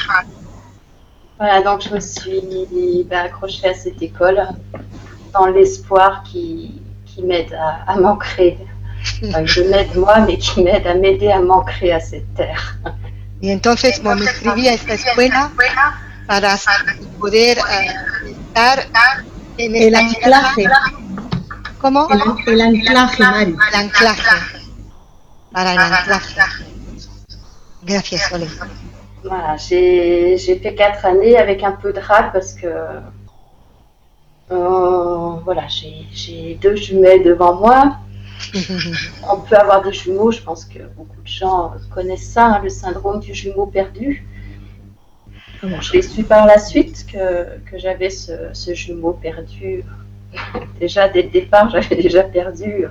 Voilà, donc je me suis ben, accrochée à cette école dans l'espoir qui, qui m'aide à, à m'ancrer. Enfin, je m'aide moi, mais qui m'aide à m'aider à m'ancrer à cette terre. Y entonces me inscribí a esta escuela para poder eh, estar en El anclaje, ¿Cómo? el, an- el anclaje, Mari. El anclaje. Para el anclaje. Gracias, Sole. Voilà, j'ai fait quatre années avec un peu de rate parce que euh, voilà, j'ai deux jumelles devant moi. On peut avoir des jumeaux, je pense que beaucoup de gens connaissent ça, hein, le syndrome du jumeau perdu. Bon, je l'ai su par la suite que, que j'avais ce, ce jumeau perdu. déjà dès le départ, j'avais déjà perdu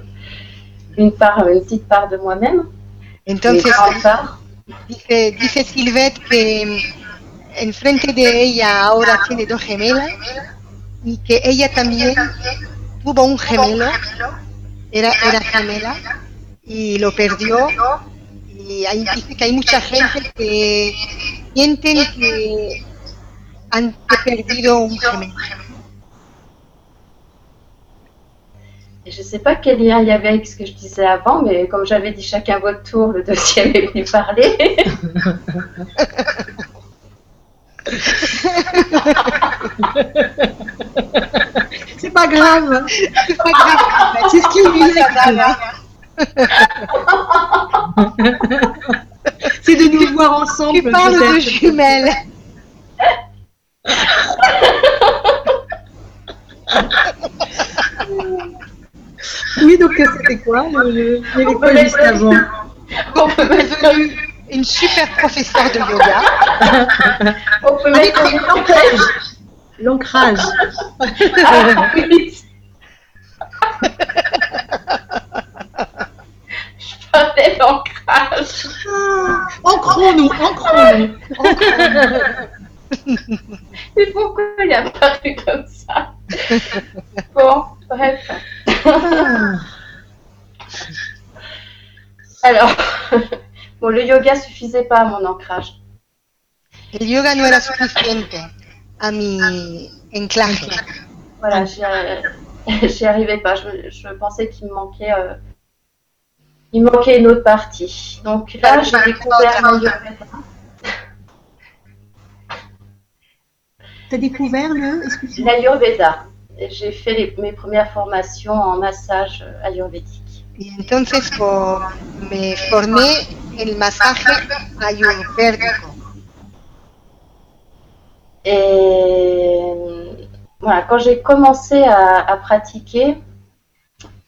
une part, une petite part de moi-même, une grande part. Dice, dice Silvet que mm, enfrente de ella ahora tiene dos gemelas y que ella también tuvo un gemelo era, era gemela y lo perdió. Y ahí dice que hay mucha gente que sienten que han perdido un gemelo. Et je ne sais pas quel lien il y avait avec ce que je disais avant, mais comme j'avais dit chacun votre tour, le deuxième est venu parler. C'est pas grave. C'est pas grave, c'est ce qui lui C'est de nous voir ensemble. Tu parles de jumelles. Oui, donc euh, c'était quoi le, le, il y avait quoi juste avant On mettre, devenue une super professeure de yoga. on peut mettre L'ancrage. Oui. Je parlais d'ancrage. Ancrons-nous, ancrons-nous. Mais pourquoi il est apparu comme ça? Bon, bref. Alors, bon, le yoga suffisait pas à mon ancrage. El yoga no era suficiente a mi enclaje. Voilà, j'y arrivais pas. Je, je pensais qu'il me manquait, euh, il me manquait une autre partie. Donc là, j'ai découvert l'Ayurveda. T'as découvert le l'Ayurveda. J'ai fait les- mes premières formations en massage euh, ayurvédique. Y entonces por- me formé el masaje ayurvédico. Et voilà, quand j'ai commencé à, à pratiquer,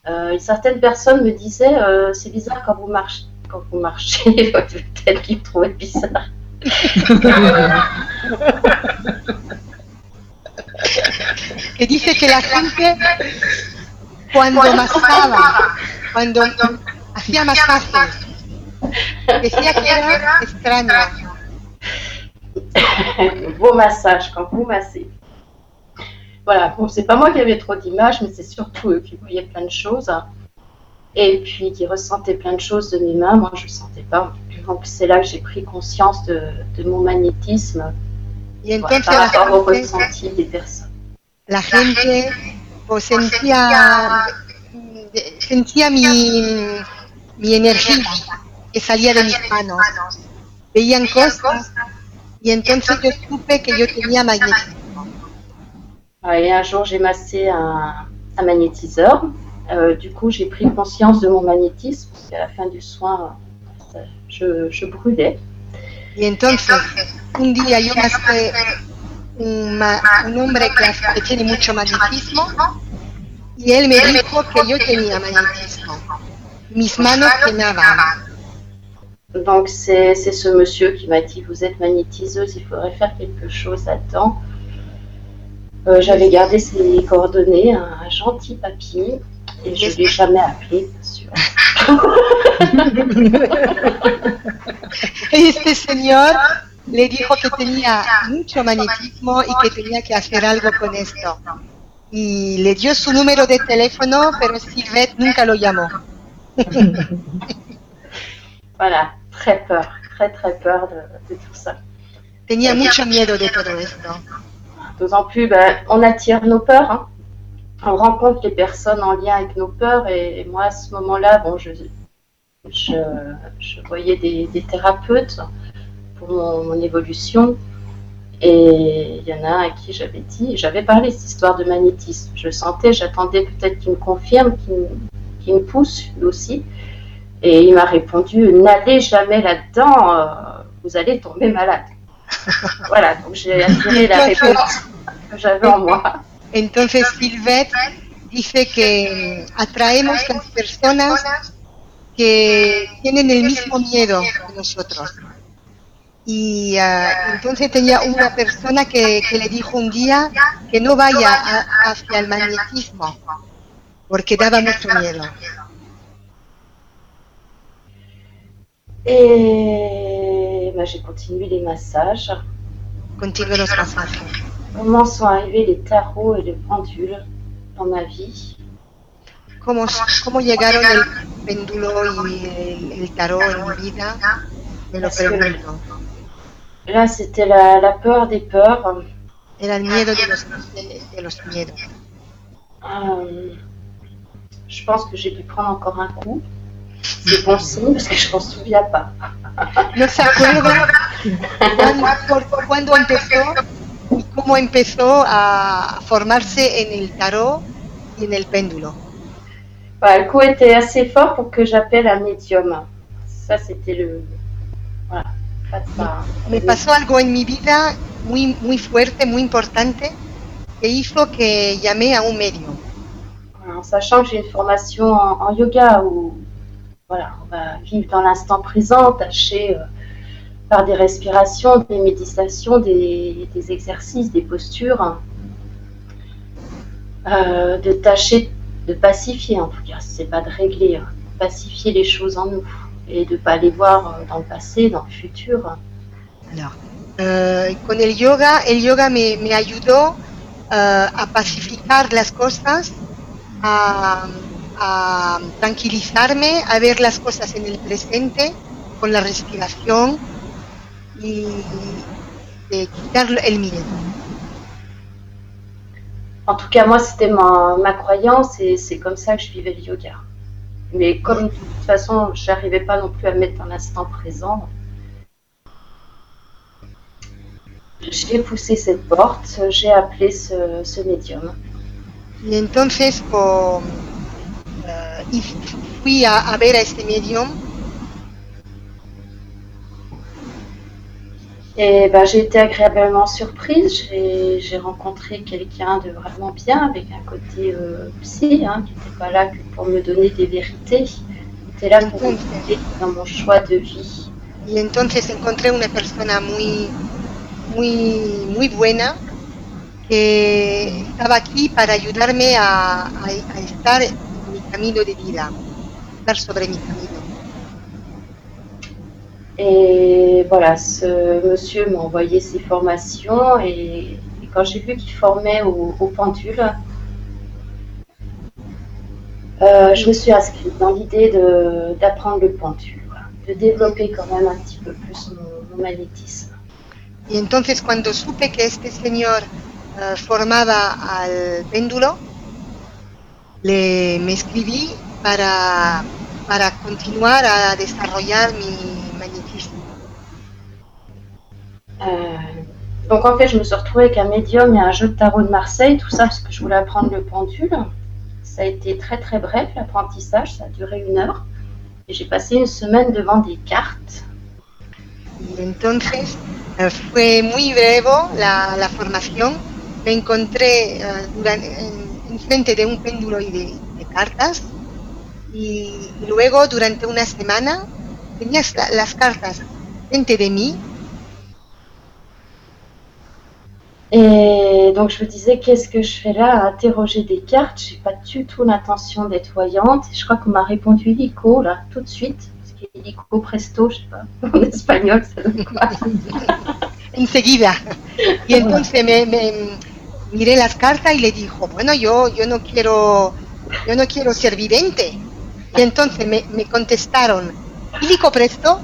euh, certaines personnes me disaient euh, c'est bizarre quand vous marchez, quand vous marchez, votre tête qui me trouvait bizarre. Que dice que la gente cuando masaba, cuando hacía masajes, decía que era extraño. Vos massages, quand vous massez. Voilà, bon, c'est pas moi qui avais trop d'images, mais c'est surtout eux qui voyaient plein de choses. Et puis qui ressentaient plein de choses de mes mains. Moi, je ne sentais pas. Donc, c'est là que j'ai pris conscience de, de mon magnétisme Y voilà, par rapport au ressenti des personnes. La gente pues, sentía, sentía mi, mi energía que salía de mis manos. Veían cosas y entonces yo supe que yo tenía magnetismo. Et un jour, j'ai massé un, un magnétiseur. Euh, du coup, j'ai pris conscience de mon magnétisme. Parce qu'à la fin du soin, euh, je, je brûlais. Y entonces, un día yo masé un, un hombre que, que tiene mucho magnetismo y él me dijo que yo tenía magnetismo. Mis manos quemaban. Donc, c'est c'est ce monsieur qui m'a dit Vous êtes magnétiseuse, il faudrait faire quelque chose là-dedans. Euh, J'avais gardé ses coordonnées, un, gentil papier, et je ne l'ai jamais appelé, bien sûr. Y este señor le dijo que tenía mucho magnetismo y que tenía que hacer algo con esto. Y le dio su número de teléfono, pero Sylvette nunca lo llamó. Voilà, très peur, très très peur de, de tout ça. Tenía mucho miedo de todo esto. D'autant plus, ben, on attire nos peurs. hein. On rencontre les personnes en lien avec nos peurs. Et, et moi, à ce moment-là, bon, je, je, je voyais des, des thérapeutes pour mon, mon évolution. Et il y en a un à qui j'avais dit, j'avais parlé de cette histoire de magnétisme. Je le sentais, j'attendais peut-être qu'il me confirme, qu'il me, pousse lui aussi. Et il m'a répondu, n'allez jamais là-dedans, euh, vous allez tomber malade. voilà, donc j'ai attiré la réponse que j'avais en moi. Entonces Silvet dice que atraemos las personas que tienen el mismo miedo que nosotros. Y ah, entonces tenía una persona que, que le dijo un día que no vaya a- hacia el magnetismo, porque daba mucho miedo. Et ben, j'ai continué les massages. Contigo los masajes. Comment sont arrivés les tarots et les pendules dans ma vie cómo, cómo llegaron el péndulo y el, el tarot en mi vida, me lo pregunto. Là, c'était la, la peur des peurs. Era el miedo de los, de, de los miedos. Euh, je pense que j'ai dû prendre encore un coup. C'est bon signe parce que je m'en souviens pas. No se acuerda cuándo, empezó y cómo empezó a formarse en el tarot y en el péndulo. Voilà, le coup était assez fort pour que j'appelle un médium. Ça, c'était le. Voilà. Pas de ça. Me pasó algo en mi vida muy, muy fuerte, muy importante, que hizo que llamé a un médium. En sachant que j'ai une formation en, en yoga où voilà, on va vivre dans l'instant présent, tâcher euh, par des respirations, des méditations, des, des exercices, des postures, euh, de tâcher de pacifier en tout cas, c'est pas de régler, hein, pacifier les choses en nous et de pas les voir euh, dans le passé, dans le futur. Alors, eh, con el yoga, el yoga me, me ayudó eh, a pacificar las cosas, a, a tranquilizarme, a ver las cosas en el presente con la respiración y de quitar el miedo. En tout cas, moi, c'était ma, ma croyance et c'est comme ça que je vivais le yoga. Mais comme de toute façon, je n'arrivais pas non plus à me mettre dans l'instant présent, j'ai poussé cette porte, j'ai appelé ce, médium. Y entonces con, eh, y fui a, a ver Et ben, j'ai été agréablement surprise. J'ai rencontré quelqu'un de vraiment bien, avec un côté euh, psy, hein, qui n'était pas là que pour me donner des vérités, qui était là pour m'aider dans mon choix de vie. y entonces encontré una persona muy, muy, muy buena que estaba aquí para ayudarme a, a- a estar en mi camino de vida, estar sobre mi camino. Et voilà, ce monsieur m'a envoyé ses formations et, et quand j'ai vu qu'il formait au, au pendule, euh, je me suis inscrite dans l'idée d'apprendre le pendule, de développer quand même un petit peu plus mon, mon magnétisme. Y entonces cuando supe que este señor eh, formaba al péndulo, le, me escribí para, para continuar a desarrollar mi magnetismo. Euh, donc en fait, je me suis retrouvée avec un médium et un jeu de tarot de Marseille, tout ça parce que je voulais apprendre le pendule. Ça a été très très bref l'apprentissage, ça a duré une heure. Et j'ai passé une semaine devant des cartes. Entonces eh, fue muy breve la, la formación. Me encontré duran- en, en frente de un péndulo y de, de cartas. Y luego, durante una semana, tenías la- las cartas frente de mí. Et donc je me disais, qu'est-ce que je fais là à interroger des cartes? J'ai pas du tout l'intention d'être voyante. Je crois qu'on m'a répondu illico là, tout de suite. Ce qui est illico presto, je sais pas. En espagnol, ça donne quoi? Enseguida. Y entonces me, me- miré las cartas y le dijo, bueno, yo, yo no quiero, yo no quiero ser vidente. Y entonces me, me contestaron, ¿Ilico presto?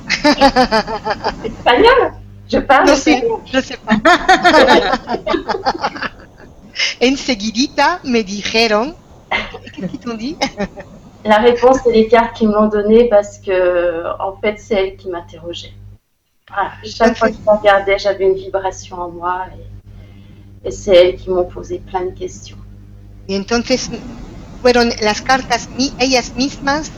Espagnol Je parle No sé, no sé. Enseguidita me dijeron, ¿qué que t'ont dit? La réponse, c'est les cartes qui me l'ont donnée parce que, en fait, c'est elle qui m'interrogeait. Voilà. Chaque fois que je regardais, j'avais une vibration en moi et, et c'est elles qui m'ont posé plein de questions. Y entonces fueron las cartas ellas mismas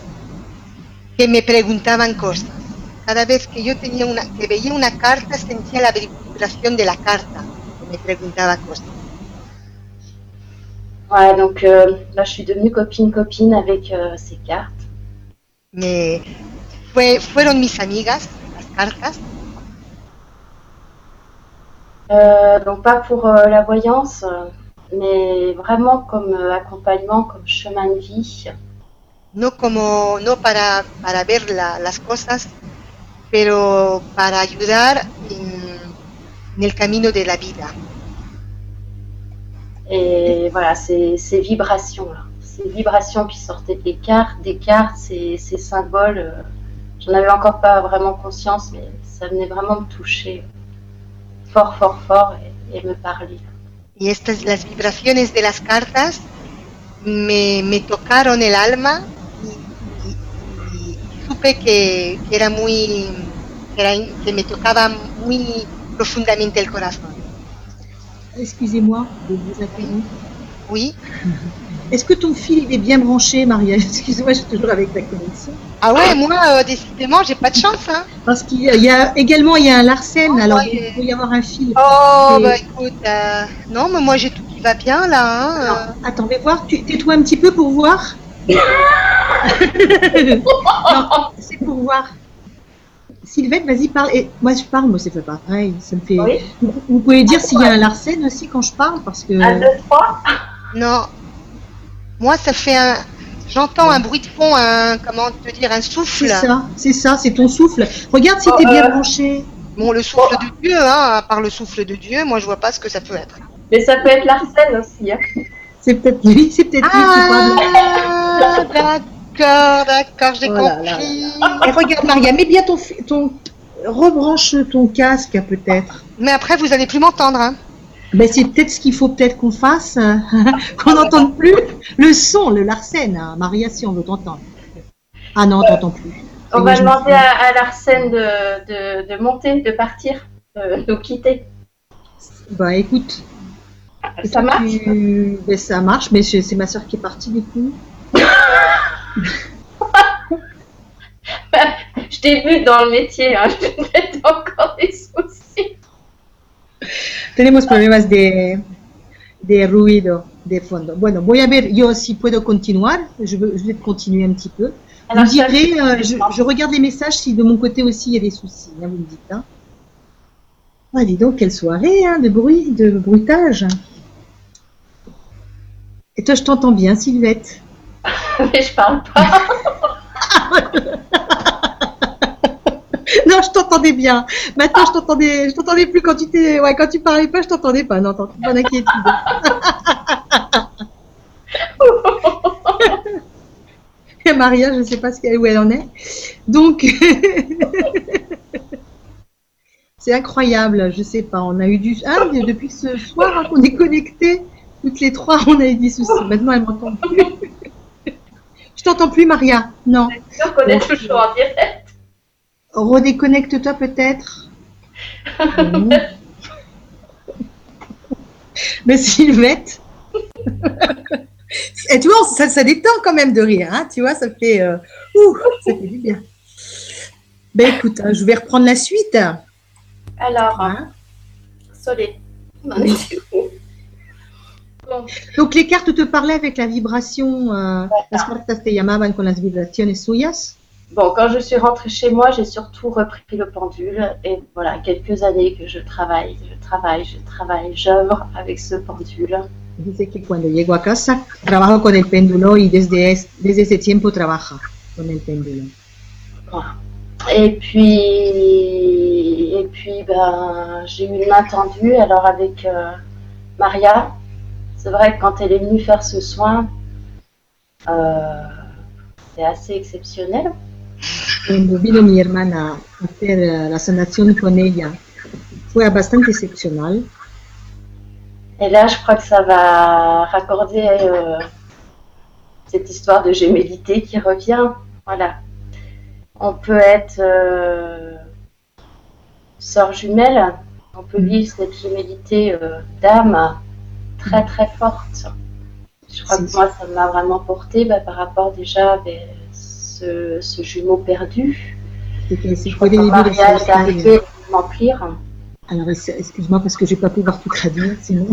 que me preguntaban cosas. Cada vez que yo tenía una, que veía una carta, sentía la vibración de la carta me preguntaba cosas. Voilà, donc euh, là, je suis devenue copine-copine avec euh, ces cartes. Me, fue, fueron mis amigas las cartas, Euh, donc pas pour euh, la voyance, mais vraiment comme euh, accompagnement, comme chemin de vie. no como no para, para ver la- las cosas, pero para ayudar en, en el camino de la vida. Et voilà, ces, ces vibrations-là, ces vibrations qui sortaient des cartes, des cartes, ces, ces symboles. euh, J'en avais encore pas vraiment conscience, mais ça venait vraiment me toucher fort, fort, fort et, et me parler. Y estas, las vibraciones de las cartas me, me tocaron el alma supe que, que era muy, que, era in- que me tocaba muy profundamente el corazón. Excusez-moi de vous interrompre. Oui. Est-ce que ton fil il est bien branché, Maria? Excuse-moi, je suis toujours avec ta connexion. Ah ouais, moi, euh, décidément, j'ai pas de chance. Hein. Parce qu'il y a- il y a également il y a un Larsen, alors ouais. il peut y avoir un fil. Oh, Et- bah écoute, euh, non, mais moi j'ai tout qui va bien là. Hein, Alors, euh. attends, vais voir, tu tais-toi un petit peu pour voir. Non, c'est pour voir. Sylvette, vas-y, parle. Et moi, je parle, moi, c'est pas pareil. Ça me fait. Oui. Vous, vous pouvez dire s'il y a un Larsen aussi quand je parle, parce que. Un, deux, trois. Non. Moi, ça fait un. J'entends un bruit de fond, un. Comment te dire, un C'est souffle. ça, c'est ça, c'est ton souffle. Regarde si Oh, t'es bien euh, branché. Bon, le souffle de Dieu, hein, à part le souffle de Dieu, moi je vois pas ce que ça peut être. Mais ça peut être l'arsène aussi. hein. C'est peut-être lui, c'est peut-être lui qui parle. Ah, d'accord, d'accord, j'ai Oh là là compris. Et regarde, Maria, mets bien ton, ton. Rebranche ton casque, peut-être. Mais après, vous allez plus m'entendre. Hein. Ben, c'est peut-être ce qu'il faut peut-être qu'on fasse, euh, qu'on n'entende plus le son, le Larsen. hein. Maria, si on veut t'entendre. Ah non, on t'entend plus. On va demander à, à l'arsène de, de, de monter, de partir, de nous quitter. Bah écoute, Ça marche tu- ben, ça marche, mais c'est ma soeur qui est partie du coup. Je t'ai vu dans le métier, hein. je vais peut-être encore des soucis. Tenemos problemas de, de ruido de fondo. Bueno, voy a ver yo si puedo continuar. Je, veux, je vais continuer un petit peu. Alors, vous direz, euh, je, je regarde les messages si de mon côté aussi il y a des soucis. hein, vous me dites. Hein. Ah, dis donc, quelle soirée hein, de bruit, de bruitage. Et toi, je t'entends bien, Sylvette. Mais je parle pas. Non, je t'entendais bien. Maintenant, je t'entendais, je t'entendais plus quand tu t'es, ouais, quand tu parlais pas, je t'entendais pas. Non, pas d'inquiétude. Et Maria, je sais pas où elle en est. Donc, c'est incroyable. Je sais pas. On a eu du, ah, depuis ce soir hein, qu'on est connectés, toutes les trois, on a eu des soucis. Maintenant, elle m'entend plus. Je t'entends plus, Maria. Non. qu'on est toujours en direct. Redéconnecte-toi peut-être. Non. Mais Sylvette. Et tu vois, ça, ça détend quand même de rire. Hein, tu vois, ça fait, euh, ouh, ça fait du bien. Ben écoute, hein, je vais reprendre la suite. Alors, Hein? Solé, on en était où Bon, Donc les cartes te parlaient avec la vibration. euh, las cartas te llamaban con las vibraciones suyas. Bon, quand je suis rentrée chez moi, j'ai surtout repris le pendule. Et voilà, quelques années que je travaille, je travaille, je travaille, j'œuvre avec ce pendule. Dice que cuando llego a casa trabajo con el péndulo y desde, es- desde ese tiempo trabaja con el péndulo. Voilà. Et puis, et puis ben, j'ai eu une main tendue. Alors avec euh, Maria, c'est vrai que quand elle est venue faire ce soin, euh, c'est assez exceptionnel. Cuando vino mi hermana a hacer eh, la sanación con ella, fue bastante excepcional. Et là, je crois que ça va raccorder euh, cette histoire de gémellité qui revient. Voilà. On peut être euh, sœur jumelle, on peut vivre cette gémellité euh, d'âme très très forte. Je crois que moi, ça m'a vraiment porté bah, par rapport déjà à ce, ce jumeau perdu. C'est Je crois que à. Alors, excuse-moi parce que je vais pas pouvoir tout traduire, sinon.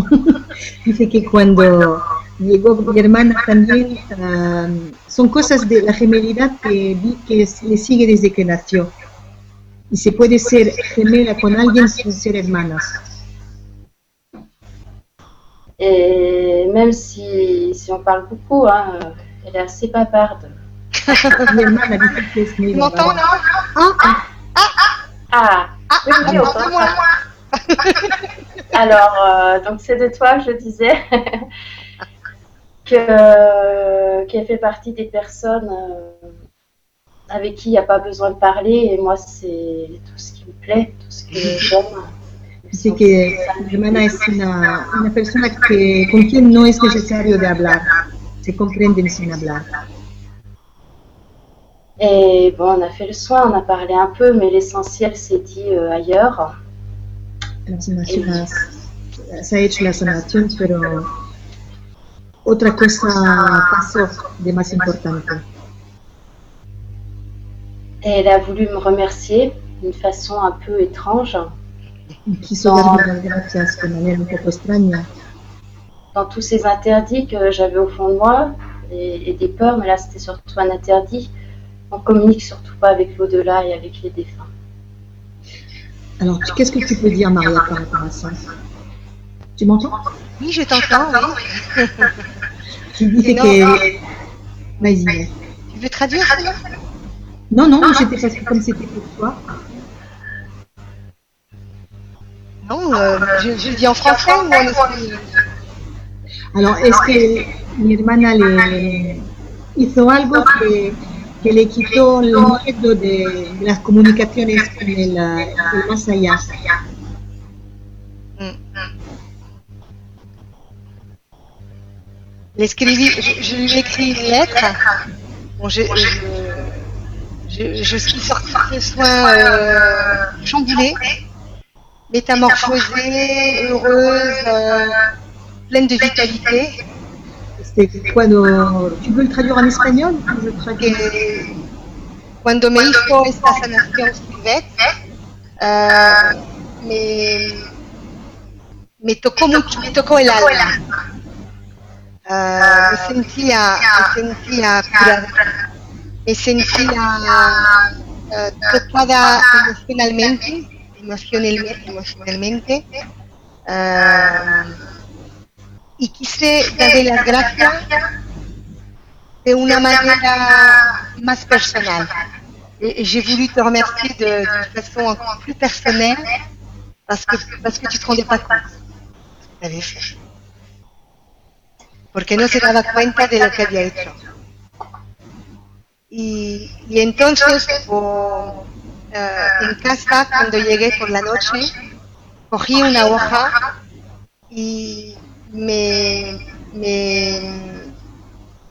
Dice que cuando llegó mi hermana también, ah, son cosas de la gemelidad que vi que le sigue desde que nació. Y se puede ser gemela con alguien sin ser hermanas. Et même si, si on parle beaucoup, hein, euh, elle est assez bavarde. Tu m'entends là? Ah, Ah, Ah, Oui, oui, ah, on entends-moi. alors, euh, donc c'est de toi que je disais que, qu'elle fait partie des personnes euh, avec qui il n'y a pas besoin de parler. Et moi, c'est tout ce qui me plaît, tout ce que j'aime. Así que mi hermana es una, una persona que, con quien no es necesario de hablar, se comprenden sin hablar. Et bon, on a fait le soin, on a parlé un peu, mais l'essentiel s'est dit euh, ailleurs. La sanación ha- se ha hecho la sanación, pero otra cosa pasó de más importante. Et elle a voulu me remercier d'une façon un peu étrange. Las gracias de manera un dans tous ces interdits que j'avais au fond de moi et, et des peurs, mais là c'était surtout un interdit. On communique surtout pas avec l'au-delà et avec les défunts. Alors, qu'est-ce que tu peux dire, Maria, par rapport à ça? Tu m'entends? Oui, je t'entends, oui. Tu disais Non. que... Vas-y. Tu veux traduire Non, non, j'étais parce que comme c'était pour toi. Non, euh, je, je dis en français ou en espagnol Alors, es que mi hermana le hizo algo que, que le quitó el miedo de, las comunicaciones con el, el más allá? Mm. L'escrivi- je, je lui ai écrit une lettre. Bon, je, je, je, suis sortie de soins euh, métamorphosée, heureuse, euh, pleine de vitalité. ¿Tu peux le traduire en espagnol je traduis? Que cuando me hizo esta sanación eh, me, me tocó mucho, me tocó el alma. Eh, me sentía, me sentía curada, me sentía eh, tocada emocionalmente, emocionalmente, emocionalmente eh, y quise darle las gracias de una manera más personal. J'ai voulu te remercier de, de façon encore plus personnelle parce que, parce que tu te rendais pas compte de ce que tu avais fait. Porque no se daba cuenta de lo que había hecho. Y, y entonces, o, eh, en casa, cuando llegué por la noche, cogí una hoja y me, me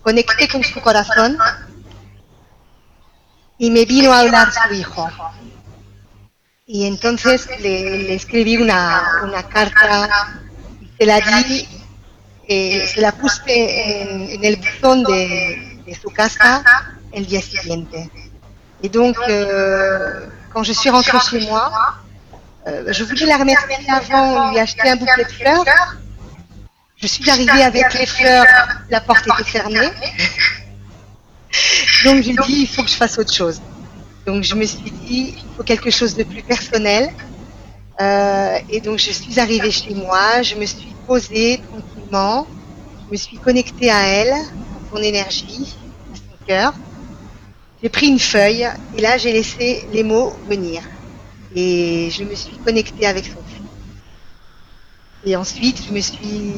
conecté con su corazón y me vino a hablar su hijo. Y entonces le, escribí una, una carta, se la di, eh, se la puse en, en el buzón de, de su casa el día siguiente. Et donc, euh, quand je suis rentrée chez moi, euh, je voulais la remercier avant, lui acheter un bouquet de fleurs. Je suis arrivée avec les fleurs, la porte était fermée. Donc j'ai dit, il faut que je fasse autre chose. Donc je me suis dit, il faut quelque chose de plus personnel. Euh, et donc je suis arrivée chez moi, je me suis posée tranquillement, je me suis connectée à elle, à son énergie, à son cœur. J'ai pris une feuille et là j'ai laissé les mots venir. Et je me suis connectée avec son fils. Et ensuite, je me suis dit,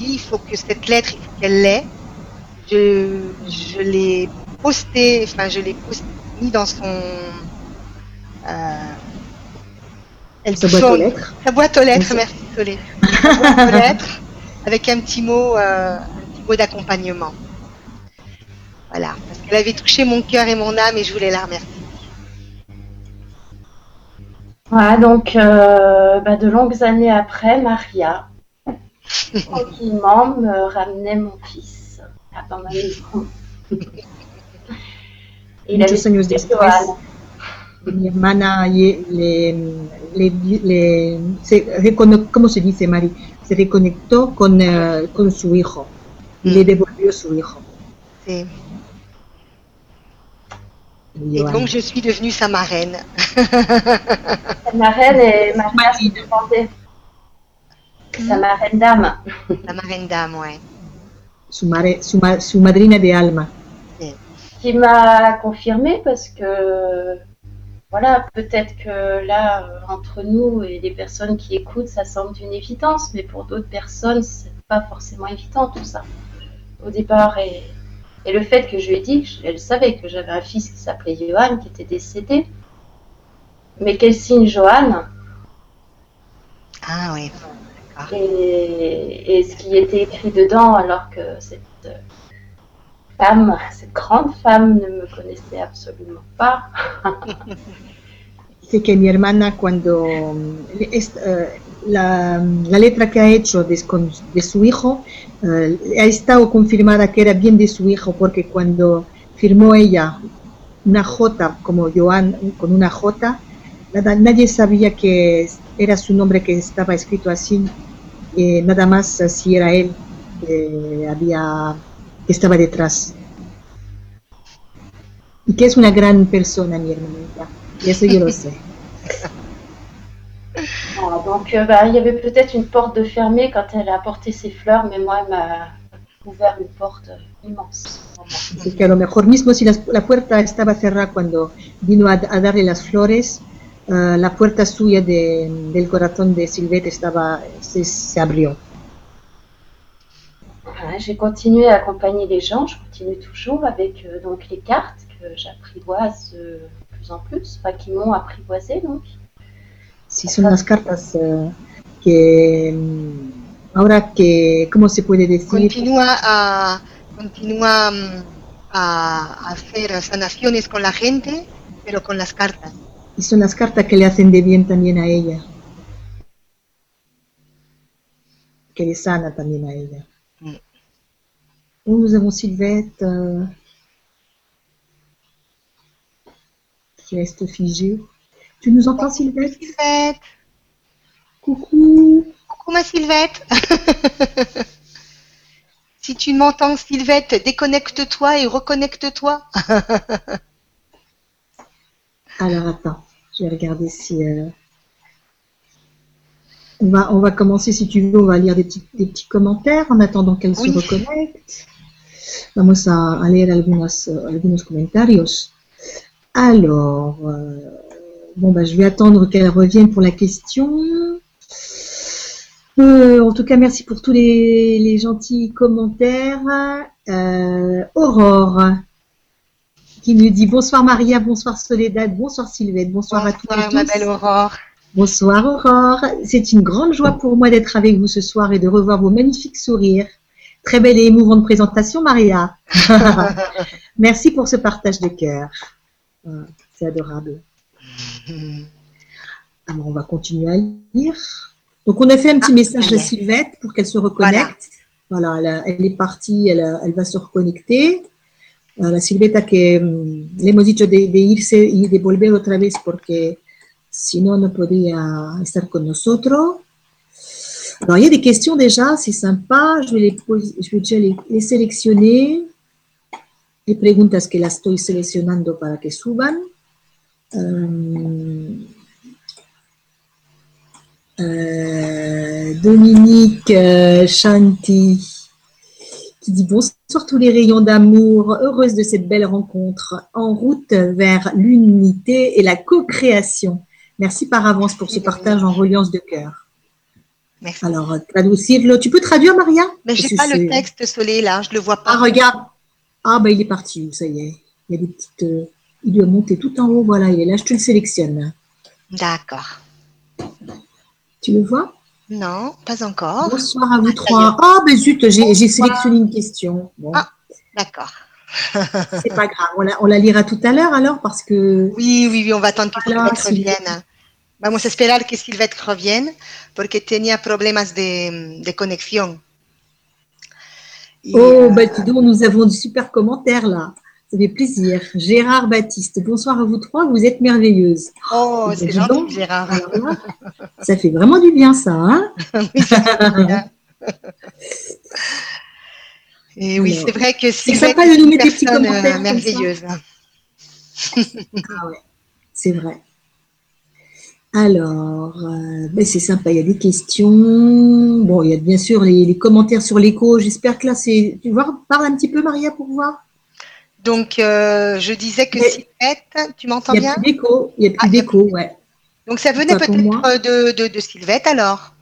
il faut que cette lettre, il faut qu'elle l'ait. Je, je l'ai postée, enfin, je l'ai postée, mis dans son. Euh, elle Sa boîte son- aux lettres. Sa boîte aux lettres, Merci. merci Solé. Sa boîte aux lettres, avec un petit mot, euh, un petit mot d'accompagnement. Voilà, parce qu'elle avait touché mon cœur et mon âme et je voulais la remercier. Voilà, donc euh, bah, de longues années après, Maria, tranquillement, me ramenait mon fils là, dans ma maison. Et il avait des después, mi hermana le, le, le- se recono- ¿cómo se dice, Mari? Se reconectó con, eh, con su hijo Mm. le devolvió su hijo. El Et donc, je suis devenue sa marraine. Sa marraine et Maria se demandait. Sa marraine d'âme. La marraine d'âme, ouais. su, mare- su, ma- su madrina de alma. qui m'a confirmé parce que voilà, peut-être que là, euh, entre nous et les personnes qui écoutent, ça semble une évidence, mais pour d'autres personnes, c'est pas forcément évident tout ça. au départ. Et, et, le fait que je lui ai dit, elle savait que j'avais un fils qui s'appelait Johan, qui était décédé. Mais quel signe Johan Ah oui. Et, et, ce qui était écrit dedans, alors que cette femme, cette grande femme ne me connaissait absolument pas. Dice que mi hermana cuando uh, la, la, letra que ha hecho de, de su hijo uh, ha estado confirmada que era bien de su hijo porque cuando firmó ella una J como Joan con una J, nadie sabía que era su nombre que estaba escrito así, eh, nada más si era él que había que estaba detrás. Y que es una gran persona, mi hermanita. Y eso yo lo sé. Ah, donc, euh, bah, il y avait peut-être une porte de fermée quand elle a apporté ses fleurs, mais moi, elle m'a ouvert une porte immense. Así que a lo mejor mismo si la, la puerta estaba cerrada cuando vino a, a darle las flores, uh, la puerta suya de, del corazón de Silvette estaba, se, se abrió. Voilà, J'ai continué à accompagner les gens, je continue toujours avec euh, donc les cartes que j'apprivoise euh, de plus en plus, enfin, qui m'ont apprivoisé donc. Sí, son las cartas uh, que ahora que, ¿cómo se puede decir? Continúa a, continúa a hacer sanaciones con la gente, pero con las cartas. Y son las cartas que le hacen de bien también a ella. Que le sana también a ella. Mm. Nous avons Sylvette euh, qui reste figée. Tu nous entends, Sylvette Sylvette Coucou Coucou ma Sylvette Si tu m'entends, Sylvette, déconnecte-toi et reconnecte-toi. Alors attends, je vais regarder si. euh, On, va, on va commencer, si tu veux, on va lire des petits, des petits commentaires en attendant qu'elle Oui. se reconnecte. Vamos a, a leer algunos, algunos comentarios. Alors, euh, bon, bah, je vais attendre qu'elle revienne pour la question. Euh, en tout cas, merci pour tous les, les gentils commentaires. Euh, Aurore, qui nous dit bonsoir Maria, bonsoir Soledad, bonsoir Sylvette, bonsoir, à toutes et Bonsoir ma tous. belle Aurore. Bonsoir Aurore, c'est une grande joie pour moi d'être avec vous ce soir et de revoir vos magnifiques sourires. Très belle et émouvante présentation Maria. Merci pour ce partage de cœur. Ah, C'est adorable. Alors on va continuer à lire. Donc on a fait un petit Ah, message à. Sylvette pour qu'elle se reconnecte. Voilà, elle, est partie, elle, va se reconnecter. A la Silveta que mm, le hemos dicho de, de irse y de volver otra vez porque si no, no podía estar con nosotros. Alors, il y a des questions déjà, c'est sympa. Je vais, les je vais déjà les, les sélectionner. Les preguntas que las estoy seleccionando para que suban? Euh, euh, Dominique euh, Chanty qui dit bonsoir tous les rayons d'amour, heureuse de cette belle rencontre, en route vers l'unité et la co-création. Merci par avance pour ce partage en reliance de cœur. Merci. Alors, euh, traducirlo. Tu peux traduire, Maria? Mais j'ai pas le texte Soleil là, je le vois pas. Ah, regarde. Ah, bah, il est parti, ça y est. Il y a des petites. Il doit monter tout en haut. Voilà, il est là. Je te le sélectionne. D'accord. Tu le vois? Non, pas encore. Bonsoir à vous Ah, trois. Ah, ben zut, j'ai sélectionné une question. Bon, Ah. D'accord. c'est pas grave. On la, on la lira tout à l'heure alors parce que. Oui, oui, oui, on va attendre que Voilà, Sylvette. revienne. Vamos a esperar que Silvette revienne porque tenía problemas de, de conexión. Oh, euh, bah, dis donc, nous avons du super commentaire là. Ça fait plaisir. Gérard Baptiste, bonsoir à vous trois, vous êtes merveilleuses. oh, bah, c'est dis gentil, donc. Gérard. Alors là, ça fait vraiment du bien ça, hein Oui, ça fait bien. Et oui, c'est vrai que c'est sympa de nous mettre des petits euh, commentaires comme ça. merveilleuse. Ah ouais, c'est vrai. Alors, euh, ben, c'est sympa, il y a des questions. Bon, il y a bien sûr les, les commentaires sur l'écho. J'espère que là, c'est. Tu vois, parle un petit peu, Maria, pour voir. Donc, euh, je disais que Sylvette, tu m'entends Il n'y a bien plus d'écho. Il n'y a plus Ah, il a d'écho, ouais. Donc, ça venait peut-être de, de, de Sylvette alors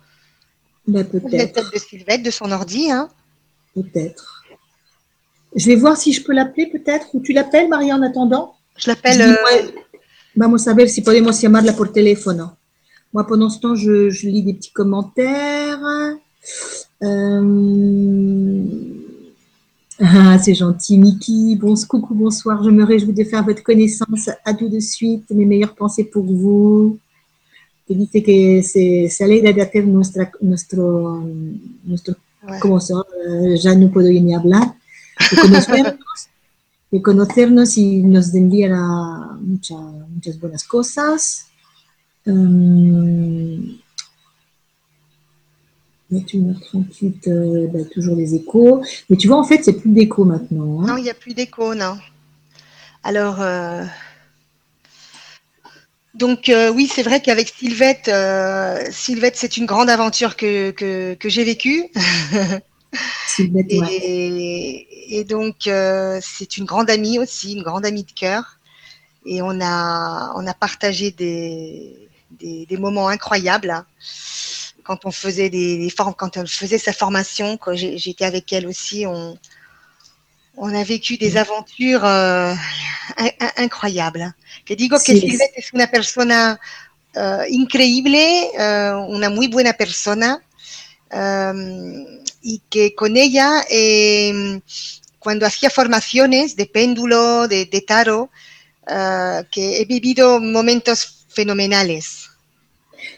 Ben, peut-être, de Sylvette, de son ordi. Hein peut-être. Je vais voir si je peux l'appeler peut-être, ou tu l'appelles Maria en attendant? Je l'appelle. Euh... Vamos a ver si podemos llamarla por teléfono. Moi, pendant ce temps, je, je lis des petits commentaires. Euh... Ah, c'est gentil, Miki. Bon, coucou, bonsoir. Je me réjouis de faire votre connaissance. À tout de suite. Mes meilleures pensées pour vous. Que dice que se, se alegra de hacer nuestra, nuestro, nuestro ouais. ¿cómo son? Uh, ya no puedo ni hablar. De conocernos, de conocernos y nos enviará mucha, muchas buenas cosas. Um, 21h38, euh, bah, toujours les échos. Mais tu vois, en fait, il n'y a plus d'écho maintenant. Hein. Non, il n'y a plus d'écho, non. Alors, euh... donc euh, oui, c'est vrai qu'avec Sylvette, Sylvette, c'est une grande aventure que, que, que j'ai vécue. Sylvette, et, ouais. et donc, c'est une grande amie aussi, une grande amie de cœur. Et on a, on a partagé des, des, des moments incroyables. Hein quand on faisait des, des formes, quand elle faisait sa formation, quand j'étais avec elle aussi, on, on a vécu des aventures euh, incroyables. Te digo que Silvette es una persona uh, increíble, uh, una muy buena persona, um, y que con ella, eh, cuando hacía formaciones de péndulo, de, de tarot, uh, que he vivido momentos fenomenales.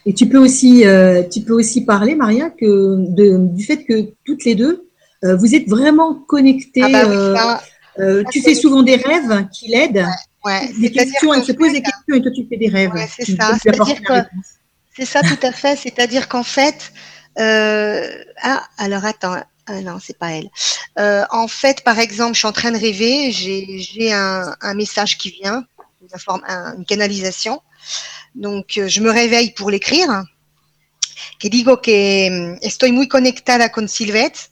Et tu peux aussi, euh, tu peux aussi parler, Maria, que de, du fait que toutes les deux, euh, vous êtes vraiment connectées. Ah bah oui, ça, euh, tu fais souvent des rêves qui l'aident. Ouais, ouais. Des questions, elle se pose des questions et toi tu fais des rêves. Ouais, c'est ça. C'est ça tout à fait. C'est-à-dire qu'en fait, ah alors attends. Ah non, c'est pas elle. En fait, par exemple, je suis en train de rêver, j'ai un, un, message qui vient, une canalisation. Donc, je me réveille pour l'écrire. Que digo que estoy muy conectada con Silvette.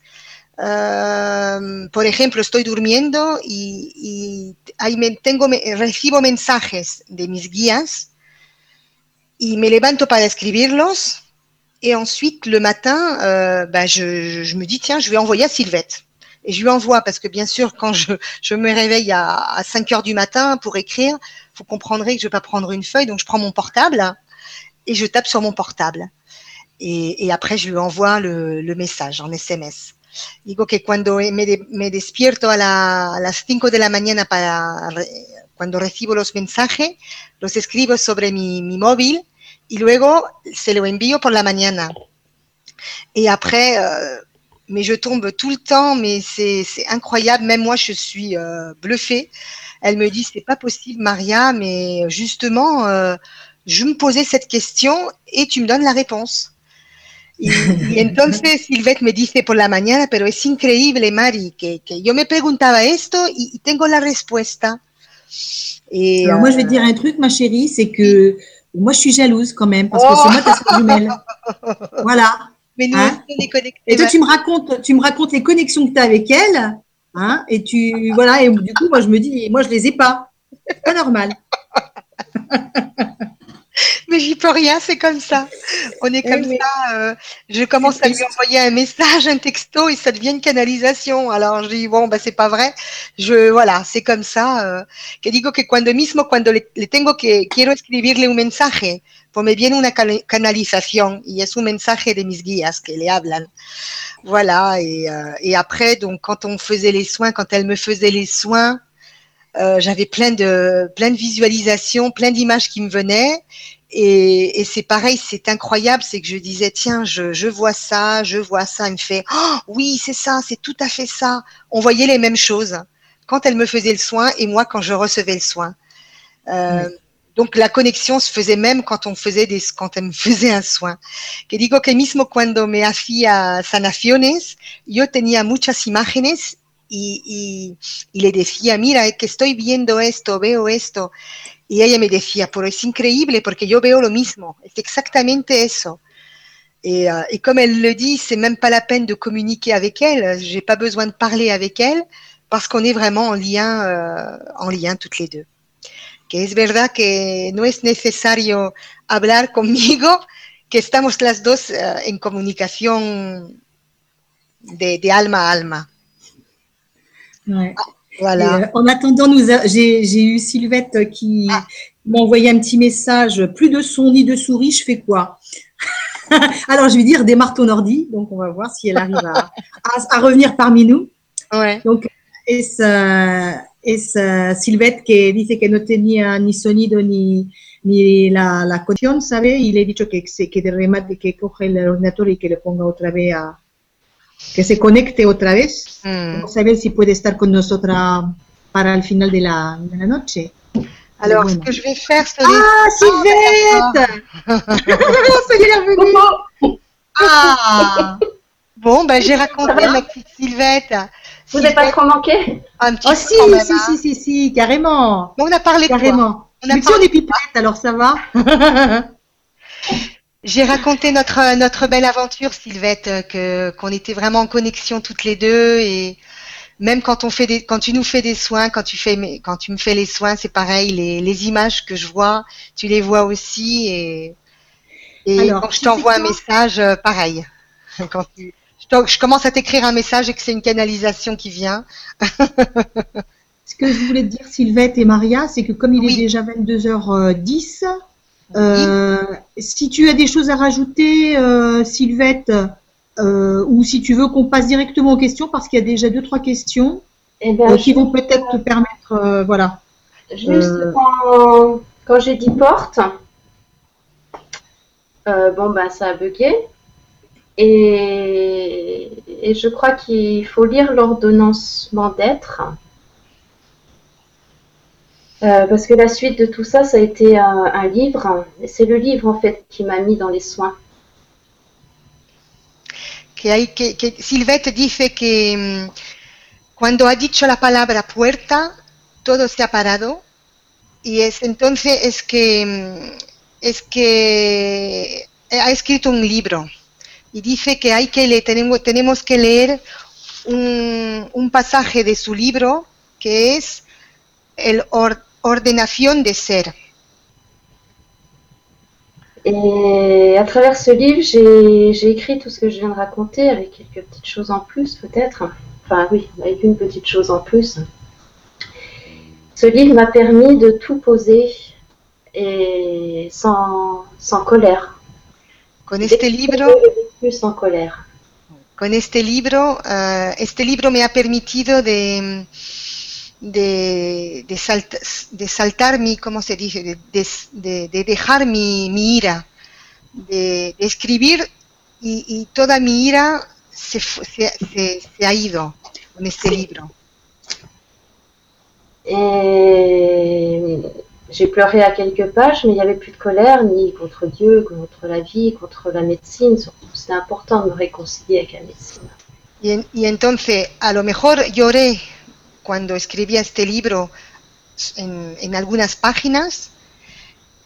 Uh, por ejemplo, estoy durmiendo y, y ahí me, tengo, recibo mensajes de mis guías y me levanto para escribirlos. Et ensuite, le matin, euh, bah, je, je, me dis, tiens, je vais envoyer à Sylvette. Et je lui envoie parce que bien sûr, quand je, je me réveille à, à 5 heures du matin pour écrire, vous comprendrez que je vais pas prendre une feuille, donc je prends mon portable et je tape sur mon portable. Et, et après, je lui envoie le, le, message en SMS. Digo que cuando me, me despierto a, la, a, las 5 de la mañana para cuando recibo los mensajes, los escribo sobre mi, mi móvil y luego se lo envío por la mañana. Et après, euh, mais je tombe tout le temps, mais c'est incroyable. Même moi, je suis euh, bluffée. Elle me dit, c'est pas possible, Maria, mais justement, euh, je me posais cette question et tu me donnes la réponse. Y, y entonces Silvette me dice por la mañana, pero es increíble, Mari, que, que yo me preguntaba esto y, y tengo la respuesta. Et Alors, euh... moi, je vais te dire un truc, ma chérie, c'est que moi, je suis jalouse quand même, parce que oh c'est moi ta soeur jumelle. Voilà. Mais nous, hein on est connectés. Et toi, tu me racontes, tu me racontes les connexions que tu as avec elle, hein, et tu, voilà, et du coup, moi, je me dis, moi, je les ai pas. C'est pas normal. Mais j'y peux rien, c'est comme ça. On est comme oui. ça. Euh, je commence à lui envoyer un message, un texto, et ça devient une canalisation. Alors je dis bon, bah c'est pas vrai. Je voilà, c'est comme ça. Euh, que digo que cuando mismo cuando le, le tengo que quiero escribirle un mensaje, pues me viene una canalización y es un mensaje de mis guías que le hablan. Voilà. Et, euh, et après, donc quand on faisait les soins, quand elle me faisait les soins. Euh, j'avais plein de plein de visualisations, plein d'images qui me venaient. Et, et c'est pareil, c'est incroyable, c'est que je disais tiens, je, je, vois ça, je vois ça. Il me fait oh, oui, c'est ça, c'est tout à fait ça. On voyait les mêmes choses quand elle me faisait le soin et moi quand je recevais le soin. Euh, oui. Donc la connexion se faisait même quand on faisait des, quand elle me faisait un soin. Que digo que mismo cuando me hacía sanaciones, yo tenía muchas imágenes y, y, y, le decía, mira, es que estoy viendo esto, veo esto. Y ella me decía, pero es increíble porque yo veo lo mismo, es exactamente eso. Et, euh, et comme elle le dit, c'est même pas la peine de communiquer avec elle, j'ai pas besoin de parler avec elle parce qu'on est vraiment en lien, euh, en lien toutes les deux. Que es verdad que no es necesario hablar conmigo, que estamos las dos uh, en comunicación de, de alma a alma. Ouais. Ah, voilà. Euh, en attendant, nous j'ai eu Sylvette qui Ah. m'a envoyé un petit message. Plus de son ni de souris, je fais quoi? Alors, je vais dire démarre ton ordi. Donc, on va voir si elle arrive à, à- à revenir parmi nous. Ouais. Es, uh, es uh, Silvette que dice que no tenía ni sonido ni, ni la, la conexión, ¿sabe? Y le he dicho que, que remate que coge el ordenador y que le ponga otra vez a. que se conecte otra vez. Hmm. Vamos a ver si puede estar con nosotras para el final de la, de la noche. Alors, ce que je vais faire, c'est Ah, Sylvette Ça y est, elle est revenue. Ah Bon, ben j'ai raconté ma petite Sylvette. Vous n'avez pas trop manqué un petit Oh, peu si, quand même, si, hein. si, si, si, carrément. Bon, on a parlé de quoi Carrément. On a parlé on est pipette, alors ça va J'ai raconté notre notre belle aventure, Sylvette, que qu'on était vraiment en connexion toutes les deux et même quand on fait des quand tu nous fais des soins, quand tu fais quand tu me fais les soins, c'est pareil, les les images que je vois, tu les vois aussi et et Alors, quand je t'envoie un message, euh, pareil. Quand tu- je, commence à t'écrire un message et que c'est une canalisation qui vient. Ce que je voulais te dire, Sylvette et Maria, c'est que comme il Oui. est déjà 22h10, euh, si tu as des choses à rajouter, euh, Sylvette, euh, ou si tu veux qu'on passe directement aux questions, parce qu'il y a déjà deux, trois questions Eh euh, qui vont peut-être te permettre, voilà. Juste quand, quand j'ai dit porte, bon ben ça a bugué. Et, et je crois qu'il faut lire l'ordonnancement d'être. Euh, parce que la suite de tout ça, ça a été un, un livre. C'est le livre en fait qui m'a mis dans les soins. que hay que, que Silvette dice que mm, cuando ha dicho la palabra puerta, todo se ha parado y es entonces es que mm, es que ha escrito un libro y dice que hay que le tenemos tenemos que leer un, un pasaje de su libro que es el or- ordenación de ser. Et à travers ce livre, j'ai écrit tout ce que je viens de raconter avec quelques petites choses en plus peut-être. Enfin oui, avec une petite chose en plus. Ce livre m'a permis de tout poser et sans, sans colère. Con este libro Plus sans colère. Con este libro, eh, este libro me ha permitido de, de, de, salt- de saltar mi, ¿cómo se dice? De, de- de- de dejar mi, mi ira, de, escribir y, y toda mi ira se, se, se- se ha ido con este libro. Et j'ai pleuré à quelques pages, mais il n'y avait plus de colère, ni contre Dieu, contre la vie, contre la médecine. C'était important de me réconcilier avec la médecine. Y, en- y entonces, a lo mejor lloré cuando escribía este libro en, en algunas páginas,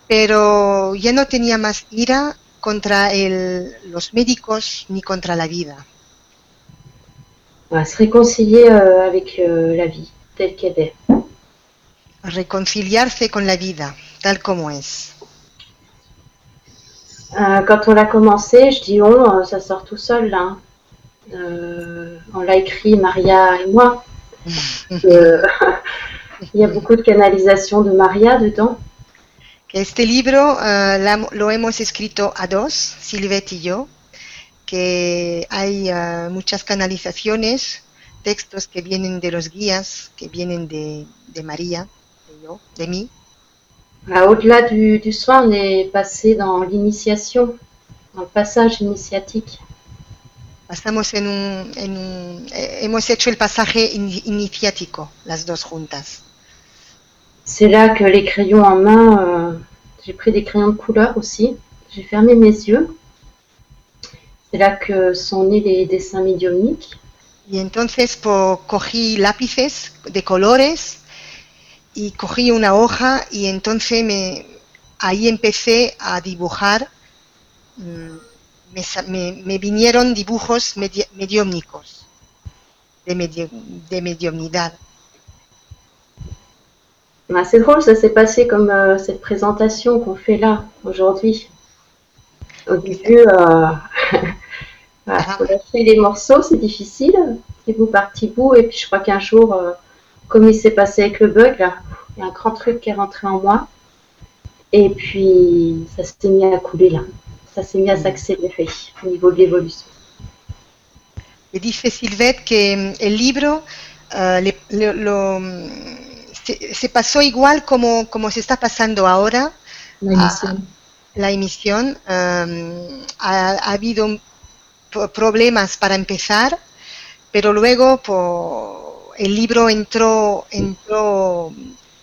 pero ya no tenía más ira contra el- los médicos ni contra la vida. Se réconcilier euh, avec euh, la vie telle qu'elle est. Reconciliarse con la vida, tal como es. Euh, quand on l'a commencé, je dis on, euh, ça sort tout seul là. Euh, on l'a écrit Maria et moi. Euh, Il y a beaucoup de canalisation de Maria dedans. Que este libro la- lo hemos escrito a dos, Silvette y yo, que hay eh, muchas canalizaciones, textos que vienen de los guías, que vienen de, de María, de yo, de mí. Ah, Au-delà du, du soin, on est passé dans l'initiation, dans le passage initiatique. Pasamos en un, en un- eh, hemos hecho el pasaje in- iniciático, las dos juntas. C'est là que les crayons en main, euh, j'ai pris des crayons de couleur aussi. J'ai fermé mes yeux. C'est là que sont nés les dessins médiumniques. Y entonces po- cogí lápices de colores y cogí una hoja y entonces me, ahí empecé a dibujar. mm, Me, me- me vinieron dibujos medi- mediúmnicos, de, medio- de mediumnidad. Ah, c'est drôle, ça s'est passé comme euh, cette présentation qu'on fait là aujourd'hui. Au début, euh, voilà, faut lâcher les morceaux, c'est difficile. petit bout par petit bout. Et puis je crois qu'un jour, euh, comme il s'est passé avec le bug, là, il y a un grand truc qui est rentré en moi. Et puis ça s'est mis à couler là. Ça s'est mis à s'accélérer au niveau de l'évolution. Dice Silvette que el libro uh, le, le, lo, se, se, pasó igual como, como se está pasando ahora. La emisión. A, la emisión. Um, ha, ha, habido problemas para empezar, pero luego por, el libro entró, entró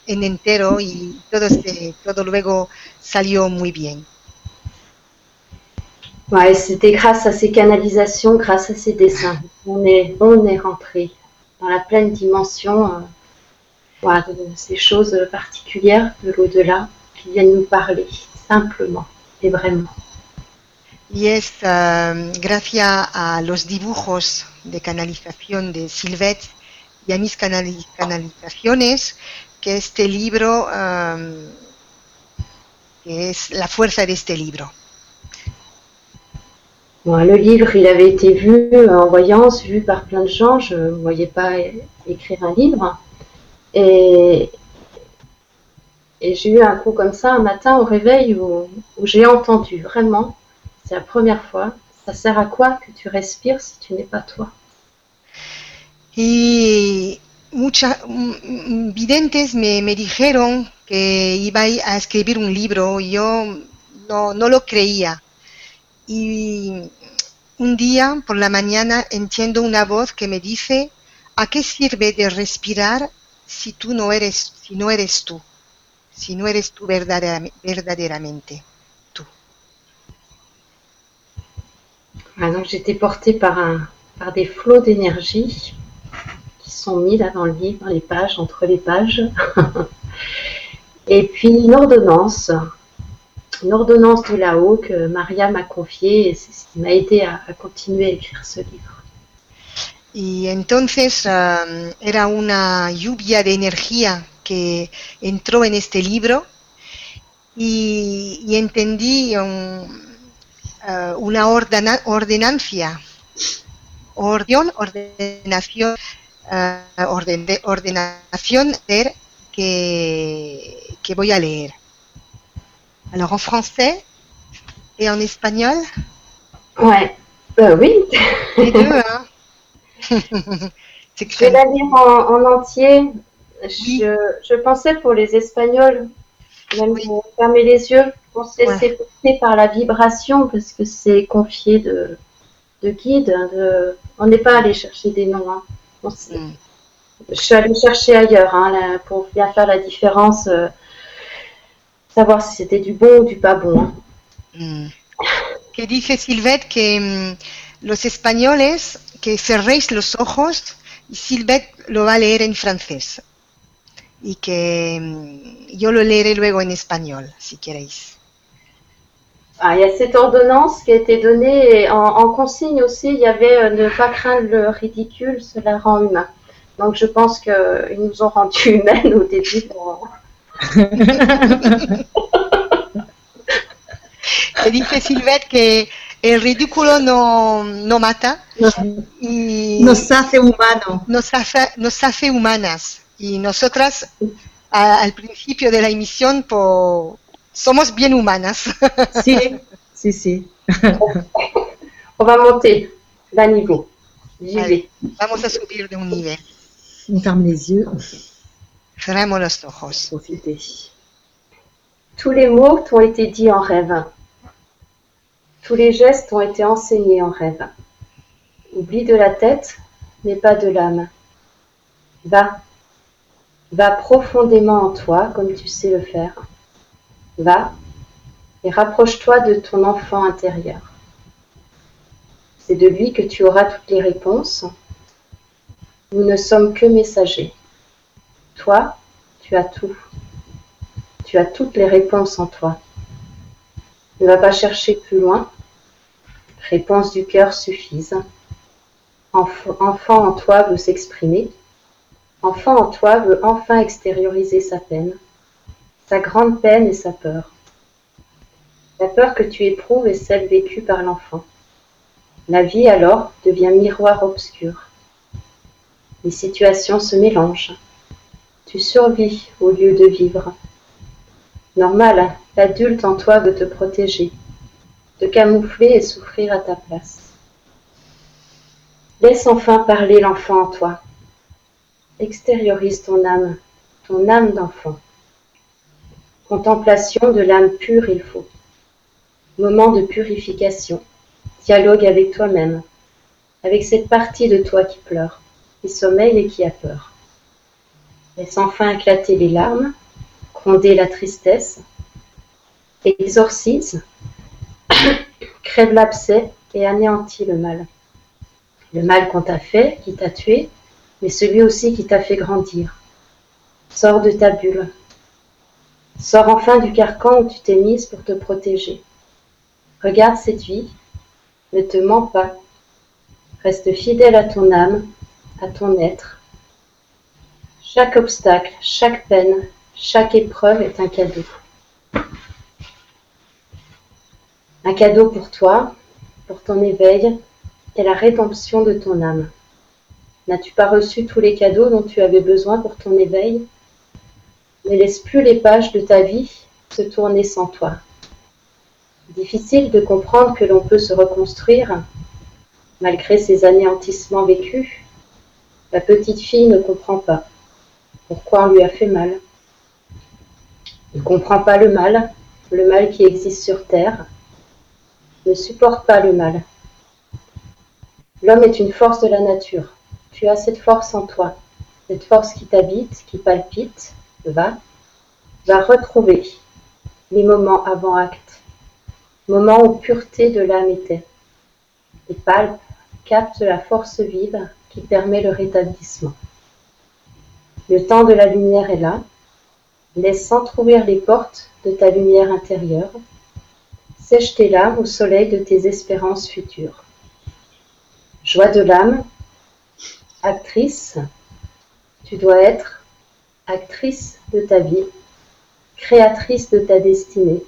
en entero y todo, se, todo luego salió muy bien. C'était grâce à ces canalisations, grâce à ces dessins. On est, on est rentré dans la pleine dimension euh, de ces choses particulières de l'au-delà qui viennent nous parler simplement et vraiment. Y es uh, gracias a los dibujos de canalización de Silvet y a mis canali canalizaciones que este libro, um, es la fuerza de este libro. Le livre, il avait été vu en voyance, vu par plein de gens. Je ne voyais pas écrire un livre. Et, j'ai eu un coup comme ça un matin au réveil où, où j'ai entendu vraiment, c'est la première fois, ça sert à quoi que tu respires si tu n'es pas toi? Y muchas videntes me, me dijeron que iba a escribir un libro y yo no, no lo creía. Y un día por la mañana entiendo una voz que me dice, ¿a qué sirve de respirar si tú no eres, si no tú? Si no eres tú verdaderamente, tú. Ah, donc j'étais portée par, des flots d'énergie qui sont mis là dans le livre, les pages, entre les pages. Et puis une ordonnance une ordonnance de là-haut que Maria m'a confiée et c'est ce qui m'a aidé à, a continuer à écrire ce livre. Y entonces um, era una lluvia de energía que entró en este libro y, y entendí un, uh, una ordena, ordenancia, orden, ordenación, uh, orden, de, ordenación de que, que voy a leer. Alors en français et en espagnol Ouais, euh, oui. Les deux, hein Je vais la lire en, en entier. Oui. Je, je, pensais pour les Espagnols, même oui. fermer les yeux, pour se laisser ouais. porter par la vibration, parce que c'est confié de, de guide. De... On n'est pas allé chercher des noms. Hein. Mm. Je suis allée chercher ailleurs hein, là, pour bien faire la différence. Euh, savoir si c'était du bon ou du pas bon. Mm. Que dice Silvet que um, los españoles que cerréis los ojos y Silvet lo va a leer en francés y que um, yo lo leeré luego en español si queréis. Ah, il y a cette ordonnance qui a été donnée et en, en consigne aussi, il y avait euh, ne pas craindre le ridicule, cela rend humain. Donc je pense qu'ils nous ont rendu humaines au début pour, dice Silvet que el ridículo no, no mata nos, y nos hace humanos. Nos hace, nos hace humanas. Y nosotras a, al principio de la emisión po, somos bien humanas. Sí, sí, sí. On va monter d'un niveau. Vais. Vamos a subir de un nivel. On ferme les yeux. Tous les mots t'ont été dits en rêve. Tous les gestes ont été enseignés en rêve. Oublie de la tête, mais pas de l'âme. Va. Va profondément en toi, comme tu sais le faire. Va et rapproche-toi de ton enfant intérieur. C'est de lui que tu auras toutes les réponses. Nous ne sommes que messagers. Toi, tu as tout. Tu as toutes les réponses en toi. Ne va pas chercher plus loin. Réponses du cœur suffisent. Enf enfant en toi veut s'exprimer. Enfant en toi veut enfin extérioriser sa peine, sa grande peine et sa peur. La peur que tu éprouves est celle vécue par l'enfant. La vie alors devient miroir obscur. Les situations se mélangent. Tu survis au lieu de vivre. Normal, l'adulte en toi veut te protéger, te camoufler et souffrir à ta place. Laisse enfin parler l'enfant en toi. Extériorise ton âme, ton âme d'enfant. Contemplation de l'âme pure il faut. Moment de purification. Dialogue avec toi-même, avec cette partie de toi qui pleure, qui sommeille et qui a peur. Laisse enfin éclater les larmes, gronder la tristesse, exorcise, crève l'abcès et anéantit le mal. Le mal qu'on t'a fait, qui t'a tué, mais celui aussi qui t'a fait grandir. Sors de ta bulle. Sors enfin du carcan où tu t'es mise pour te protéger. Regarde cette vie, ne te mens pas. Reste fidèle à ton âme, à ton être, chaque obstacle, chaque peine, chaque épreuve est un cadeau. Un cadeau pour toi, pour ton éveil et la rédemption de ton âme. N'as-tu pas reçu tous les cadeaux dont tu avais besoin pour ton éveil? Ne laisse plus les pages de ta vie se tourner sans toi. Difficile de comprendre que l'on peut se reconstruire malgré ces anéantissements vécus. La petite fille ne comprend pas pourquoi on lui a fait mal? Il ne comprend pas le mal, le mal qui existe sur Terre, ne supporte pas le mal. L'homme est une force de la nature. Tu as cette force en toi, cette force qui t'habite, qui palpite, va, va retrouver les moments avant acte, moments où pureté de l'âme était. Et palpe, capte la force vive qui permet le rétablissement. Le temps de la lumière est là. Laisse s'entr'ouvrir les portes de ta lumière intérieure. Sèche tes larmes au soleil de tes espérances futures. Joie de l'âme, actrice, tu dois être actrice de ta vie, créatrice de ta destinée.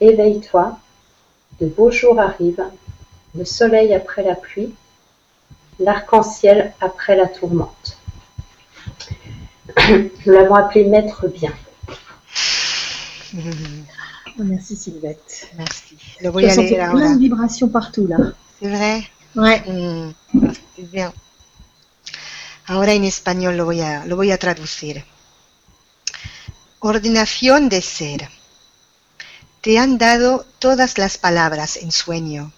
Éveille-toi, de beaux jours arrivent, le soleil après la pluie, l'arc-en-ciel après la tourmente. Nous l'avons appelé Maître Bien. Merci Sylvette. Merci. Lo voy a leer ahora. plein de vibrations partout là. C'est vrai Ouais. Mm, c'est bien. Ahora en español lo voy, a, lo voy a traducir. Ordenación de ser. Te han dado todas las palabras en sueño.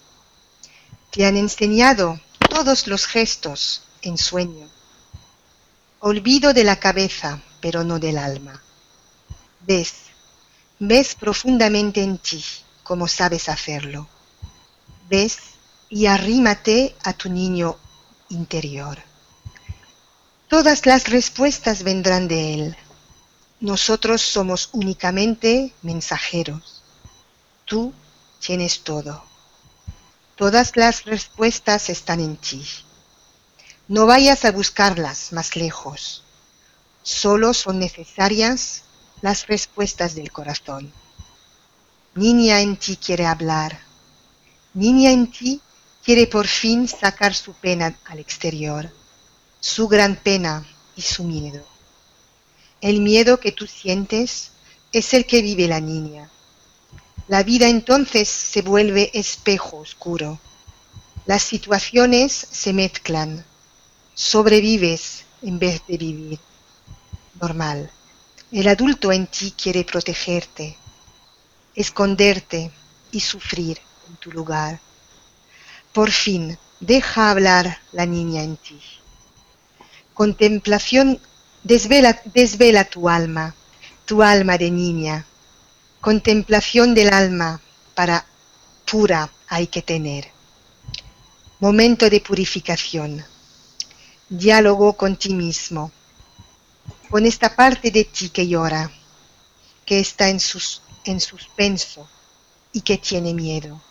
Te han enseñado todos los gestos en sueño Olvido de la cabeza, pero no del alma. Ves, ves profundamente en ti, como sabes hacerlo. Ves y arrímate a tu niño interior. Todas las respuestas vendrán de él. Nosotros somos únicamente mensajeros. Tú tienes todo. Todas las respuestas están en ti. No vayas a buscarlas más lejos. Solo son necesarias las respuestas del corazón. Niña en ti quiere hablar. Niña en ti quiere por fin sacar su pena al exterior, su gran pena y su miedo. El miedo que tú sientes es el que vive la niña. La vida entonces se vuelve espejo oscuro. Las situaciones se mezclan Sobrevives en vez de vivir. Normal. El adulto en ti quiere protegerte, esconderte y sufrir en tu lugar. Por fin, deja hablar la niña en ti. Contemplación desvela, tu alma, tu alma de niña. Contemplación del alma para pura hay que tener. Momento de purificación diálogo con ti mismo, con esta parte de ti que llora, que está en, sus, en suspenso y que tiene miedo.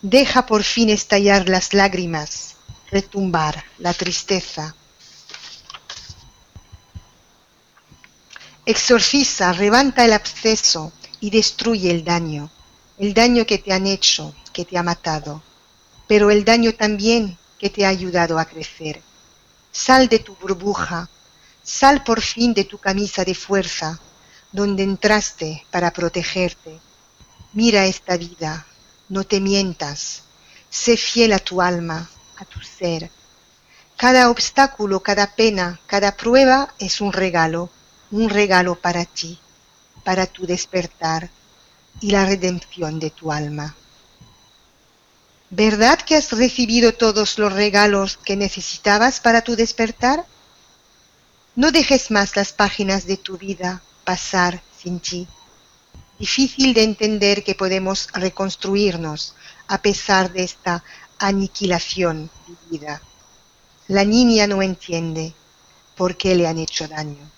Deja por fin estallar las lágrimas, retumbar la tristeza. Exorciza, levanta el absceso y destruye el daño, el daño que te han hecho, que te ha matado, pero el daño también que te ha ayudado a crecer Sal de tu burbuja, sal por fin de tu camisa de fuerza, donde entraste para protegerte. Mira esta vida, no te mientas, sé fiel a tu alma, a tu ser. Cada obstáculo, cada pena, cada prueba es un regalo, un regalo para ti, para tu despertar y la redención de tu alma. ¿Verdad que has recibido todos los regalos que necesitabas para tu despertar? No dejes más las páginas de tu vida pasar sin ti. Difícil de entender que podemos reconstruirnos a pesar de esta aniquilación vivida. La niña no entiende por qué le han hecho daño.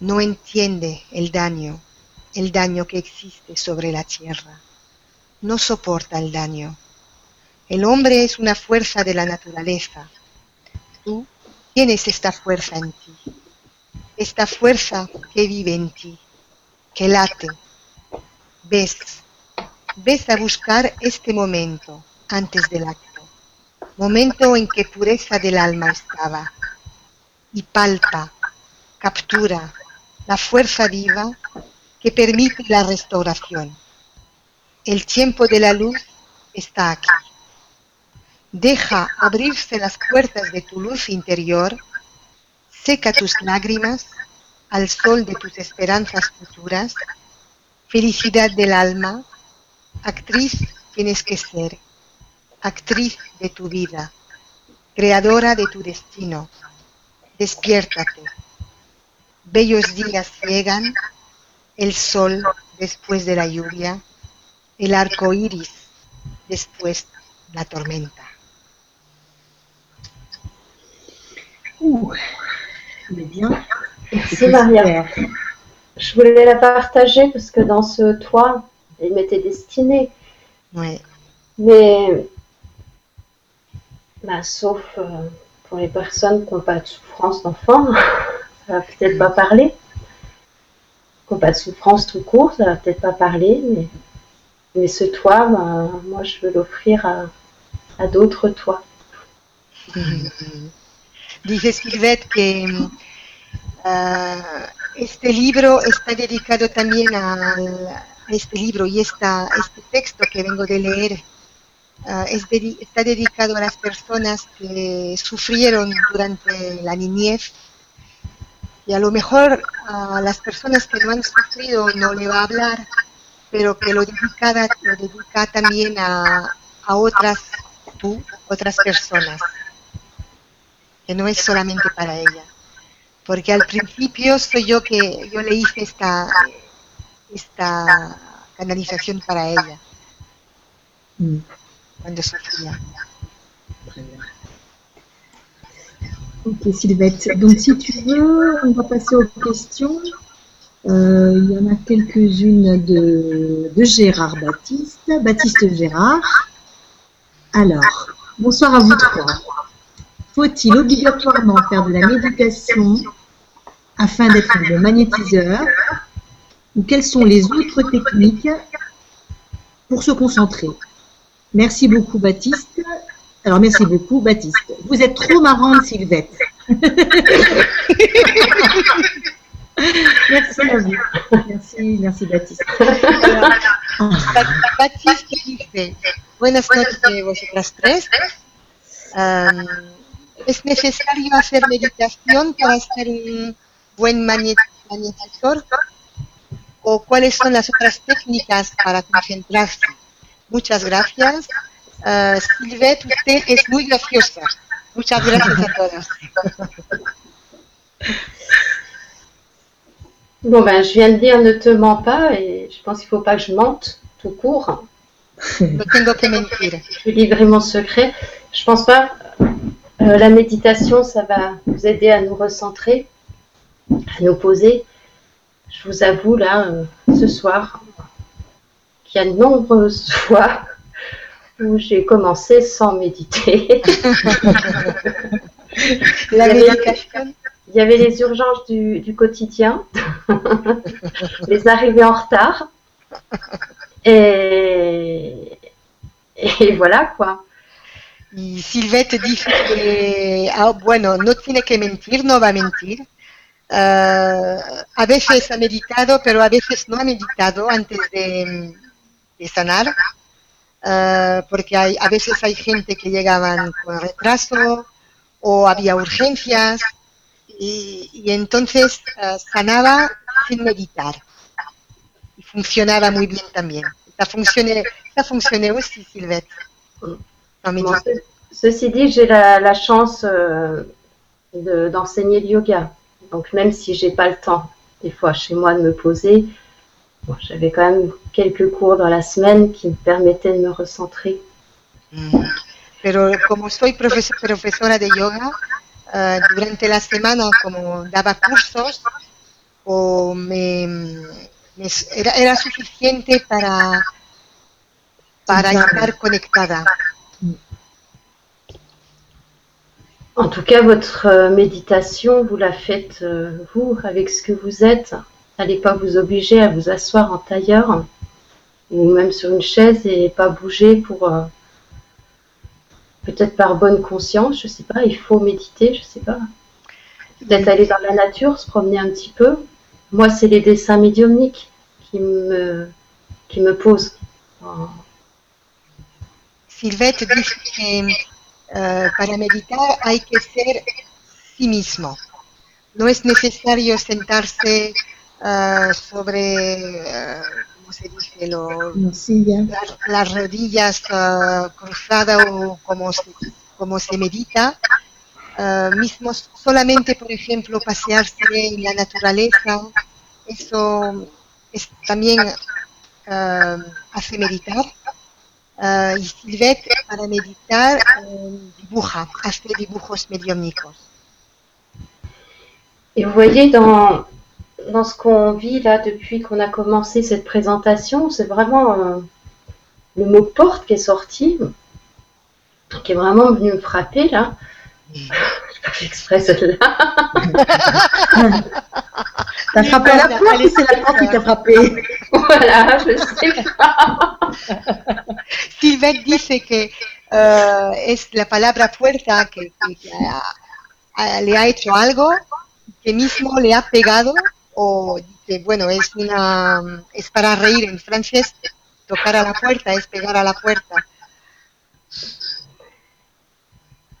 No entiende el daño, el daño que existe sobre la tierra. No soporta el daño. El hombre es una fuerza de la naturaleza. Tú tienes esta fuerza en ti. Esta fuerza que vive en ti, que late. Ves, ves a buscar este momento antes del acto momento en que pureza del alma estaba, y palpa, captura la fuerza viva que permite la restauración. El tiempo de la luz está aquí. Deja abrirse las puertas de tu luz interior, seca tus lágrimas al sol de tus esperanzas futuras, felicidad del alma, actriz tienes que ser actriz de tu vida, creadora de tu destino. Despiértate. Bellos días llegan, el sol después de la lluvia, el arco iris después la tormenta. Uh, bien. Merci Maria. Je voulais la partager parce que dans ce toit, elle m'était destinée. Ouais. Mais Bah, sauf euh, pour les personnes qui n'ont pas de souffrance d'enfant, ça va peut-être pas parler. Qui n'ont pas de souffrance tout court, ça va peut-être pas parler, mais, mais ce toit, bah, moi je veux l'offrir à, à d'autres toits. Dice Silvette que uh, este libro está dedicado también a, a este libro y esta, este texto que vengo de leer. Ah, está dedicado a las personas que sufrieron durante la niñez y a lo mejor a las personas que no han sufrido no le va a hablar, pero que lo dedica, lo dedica también a, a otras, tú, otras personas, que no es solamente para ella. Porque al principio soy yo que yo le hice esta, esta canalización para ella. Mm. Ok Sylvette, donc si tu veux, on va passer aux questions. Euh, il y en a quelques-unes de, de, Gérard Baptiste, Baptiste Gérard. Alors, bonsoir à vous trois. Faut-il obligatoirement faire de la méditation afin d'être le magnétiseur ou quelles sont les autres techniques pour se concentrer? Merci beaucoup, Baptiste. Alors, merci beaucoup, Baptiste. Vous êtes trop marrante, Sylvette. merci à vous. Merci, merci, Baptiste. Baptiste buenas noches. Um, ¿Es necesario hacer meditación para ser un buen magnetisor? ¿O cuáles son las otras técnicas para concentrarse? Muchas gracias. Uh, Sylvette, usted es muy graciosa. Muchas gracias a todos. Bon ben, je viens de dire ne te mens pas et je pense qu'il ne faut pas que je mente tout court. Je vais livrer mon secret. Je pense pas. Euh, la méditation, ça va vous aider à nous recentrer, à nous poser. Je vous avoue là, euh, ce soir, il y a de nombreuses fois où j'ai commencé sans méditer. Il, y avait, il y avait les urgences du, du quotidien, les arrivées en retard. Et, et voilà quoi. Y Silvette dice que, ah, bueno, no tiene que mentir, no va a mentir. Eh, a veces ha meditado, pero a veces no ha meditado antes de, sanar, eh, porque hay, a veces hay gente que llegaban con retraso o había urgencias y, y entonces sanaba sin meditar y funcionaba muy bien también. Ça fonctionnait, ça fonctionnait aussi, Sylvette. en Bon, ceci dit, j'ai la, la chance euh, de- d'enseigner le yoga. Donc même si j'ai pas le temps, des fois chez moi, de me poser, bon, j'avais quand même quelques cours dans la semaine qui me permettaient de me recentrer. Mm. Pero como soy profes- profesora de yoga, eh, durante la semana como daba cursos, o me, me- era, era suficiente para, para estar conectada. En tout cas, votre euh, méditation, vous la faites euh, vous, avec ce que vous êtes. N'allez pas vous obliger à vous asseoir en tailleur ou même sur une chaise et pas bouger pour euh, peut-être par bonne conscience, je sais pas, il faut méditer, je sais pas. Peut-être aller dans la nature, se promener un petit peu. Moi, c'est les dessins médiumniques qui me qui me posent. Silvette dice eh, para meditar hay que ser sí mismo. No es necesario sentarse eh, sobre, eh, ¿cómo se dice? Lo- las, las rodillas cruzadas o como se, como se medita. Mismo solamente, por ejemplo, pasearse en la naturaleza, eso es, también hace meditar. Para meditar, dibuja, hace dibujos. Et vous voyez, dans, dans ce qu'on vit là depuis qu'on a commencé cette présentation, c'est vraiment euh, le mot porte qui est sorti, qui est vraiment venu me frapper là. Exprès celle-là. T'as frappé à la porte ou c'est la porte qui t'a frappé voilà, je sais pas. Silvette dice que eh, es la palabra puerta que, que- que ha- ha- le ha hecho algo, que mismo le ha pegado, o que bueno, es una es para reír en francés, tocar a la puerta es pegar a la puerta.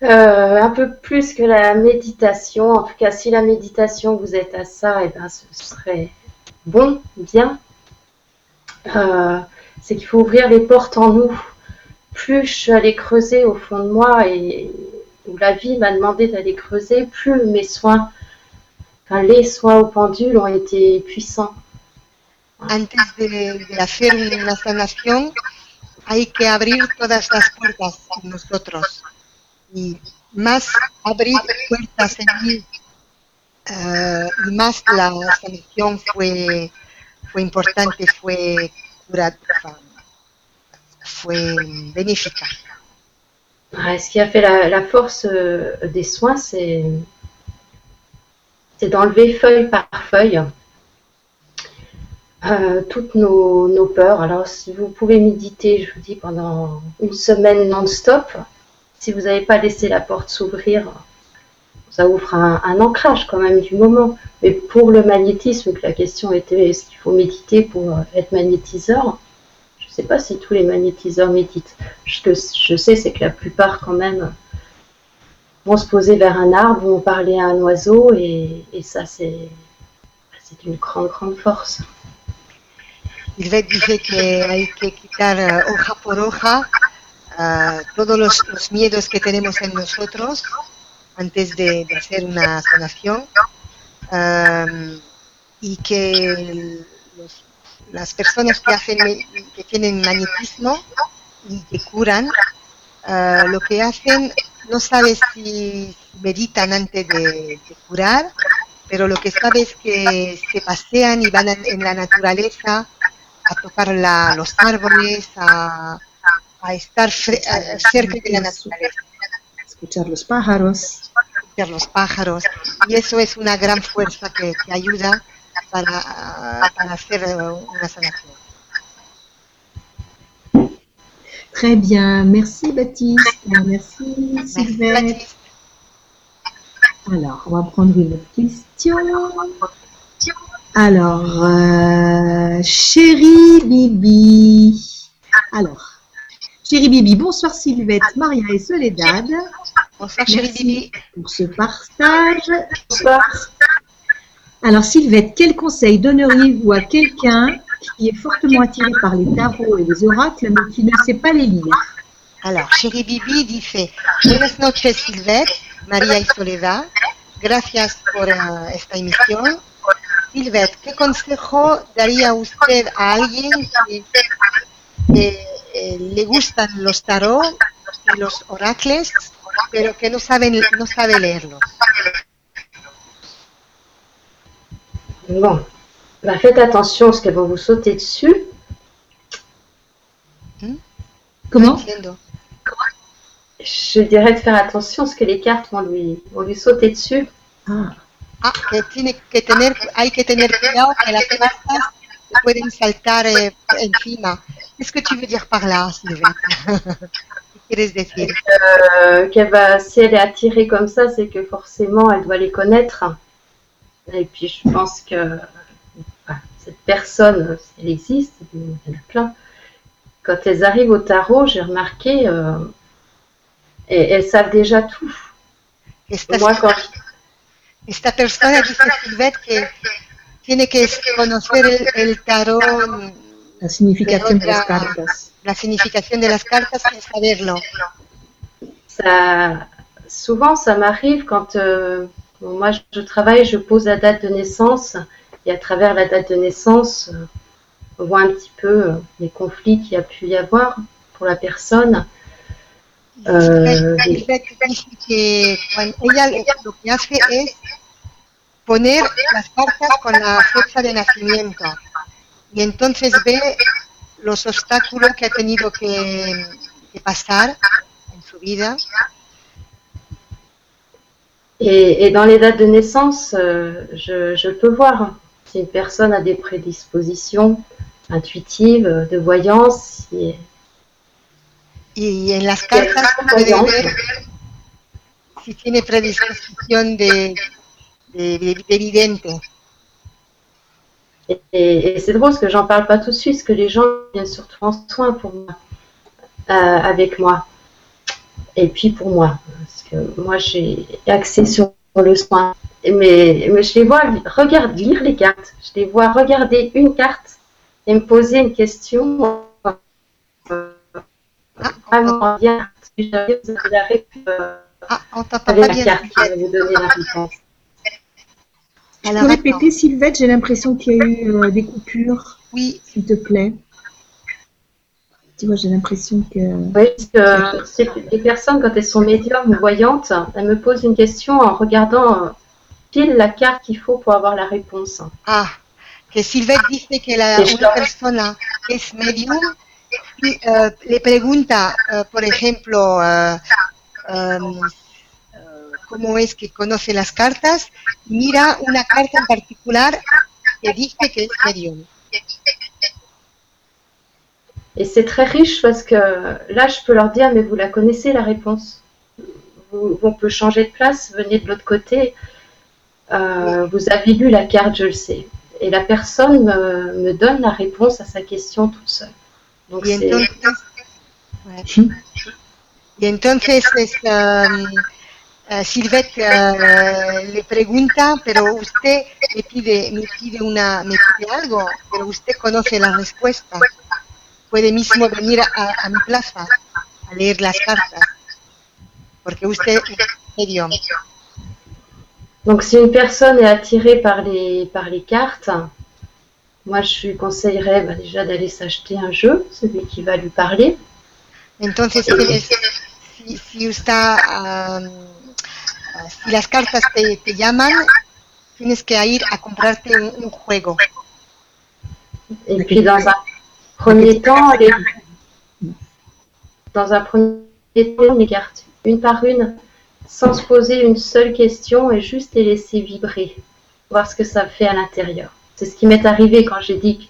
Euh, un peu plus que la méditation. En tout cas, si la méditation vous êtes à ça, et ben, ce serait bon, bien. Euh, c'est qu'il faut ouvrir les portes en nous. Plus je suis allée creuser au fond de moi et où la vie m'a demandé d'aller creuser, plus mes soins, enfin les soins au pendule ont été puissants. Antes de, de hay que abrir todas las nosotros. Y más abrir puertas en mí, eh, y más la sanación fue, fue importante, fue fue benéfica. Ouais, ce qui a fait la, la force euh, des soins, c'est c'est d'enlever feuille par feuille euh, toutes nos, nos peurs. Alors, si vous pouvez méditer, je vous dis, pendant une semaine non-stop, si vous n'avez pas laissé la porte s'ouvrir, ça fera un, un ancrage quand même du moment. Mais pour le magnétisme, la question était est-ce qu'il faut méditer pour euh, être magnétiseur? Je ne sais pas si tous les magnétiseurs méditent. Ce que je sais, c'est que la plupart, quand même, vont se poser vers un arbre, vont parler à un oiseau, et, ça, c'est une grande, grande force. Todos los, miedos que tenemos en nosotros antes de, hacer una sanación. Eh, y que los- las personas que hacen que tienen magnetismo y que curan eh, lo que hacen no sabes si meditan antes de, curar pero lo que sabes es que se pasean y van en la naturaleza a tocar la- los árboles, a, a estar a- cerca de la naturaleza, Escuchar los pájaros. ver los pájaros. Y eso es una gran fuerza que, que ayuda para, para hacer una sanación. Très bien, merci Baptiste, merci Merci, Sylvette. Baptiste. Alors, on va prendre une autre question. Alors, euh, chérie Bibi. Alors, chérie Bibi, bonsoir Sylvette, Maria et Soledad Bonsoir, chérie. Bibi. pour ce partage. Bonsoir. Alors Sylvette, quel conseil donneriez-vous à quelqu'un qui est fortement attiré par les tarots et les oracles mais qui ne sait pas les lire? Alors, Chéri Bibi dice, buenas noches Silvet, María y Soledad, gracias por eh, esta emisión. Silvet, ¿qué consejo daría usted a alguien que, que, eh, le gustan los tarot y los oracles, pero que no, saben, no sabe leerlos? Bon, bah, faites attention parce qu'elles vont vous sauter dessus. No Comment? Je dirais de faire attention parce que les cartes vont lui, vont lui sauter dessus. Ah, Ah, que tiene que tener, hay que tener cuidado que las cartas le pueden saltar eh, encima. Qu'est-ce que tu veux dire par là, ¿Qué quieres decir? Euh, qu'elle va, si elle est attirée comme ça, c'est que forcément elle doit les connaître. Et puis je pense que enfin, cette personne, elle existe, il y en a plein. Quand elles arrivent au tarot, j'ai remarqué, euh, et- elles savent déjà tout. Esta, Moi, quand esta persona dice Silvet que tiene que conocer el, el tarot, la signification de las cartas. la significación de las cartas sin saberlo. ça, souvent, ça m'arrive quand euh, bon, moi je travaille, je pose la date de naissance et à travers la date de naissance, euh, on voit un petit peu euh, les conflits qu'il y a pu y avoir pour la personne. Euh, que ella lo que hace es poner las cartas con la fecha de nacimiento y entonces ve los obstáculos que ha tenido que, que pasar en su vida et, et dans les dates de naissance, euh, je, je peux voir si une personne a des prédispositions intuitives, euh, de voyance, si, y en las cartas puede ver si tiene predisposición de, de, de- de vidente. Et, et- et c'est drôle parce que j'en parle pas tout de suite, parce que les gens viennent surtout en soin pour moi, euh, avec moi. Et puis pour moi, parce que moi j'ai axé sur le soin. Mais, mais je les vois regarde, lire les cartes, je les vois regarder une carte et me poser une question. euh, Ah, vraiment bien. J'arrive, la réponse, Ah, on pas la carte qui va vous donner la réponse. Tu Alors, peux attends. répéter Sylvette, j'ai l'impression qu'il y a eu euh, des coupures, Oui, s'il te plaît. Tu vois, j'ai l'impression que... Oui, parce que les personnes, quand elles sont médiums ou voyantes, elles me posent une question en regardant euh, pile la carte qu'il faut pour avoir la réponse. ah, que Silvet dice que la, una persona es medium y eh, le pregunta, eh, por ejemplo, em, eh, cómo es que conoce las cartas, mira una carta en particular que dice que es medium. Et c'est très riche parce que là, je peux leur dire, mais vous la connaissez la réponse. Vous- on peut changer de place, venez de l'autre côté. Euh, vous avez lu la carte, je le sais. Et la personne me, me donne la réponse à sa question toute seule. Donc c'est entonces, y entonces es, um, eh, Silvet eh, le pregunta, pero usted me pide, me pide una, me pide algo, pero usted conoce la respuesta. Puede mismo venir a, a mi plaza a leer las cartas, porque usted es medium. Donc, si une personne est attirée par les, par les cartes, moi, je lui conseillerais bah, déjà d'aller s'acheter un jeu, celui qui va lui parler. Entonces, si, si usted, am, si las cartas te, te llaman, tienes que ir a comprarte un, un juego. Et puis, dans un premier temps, les- dans un premier temps, les cartes, une par une, sans se poser une seule question et juste les laisser vibrer, voir ce que ça fait à l'intérieur. C'est ce qui m'est arrivé quand j'ai dit que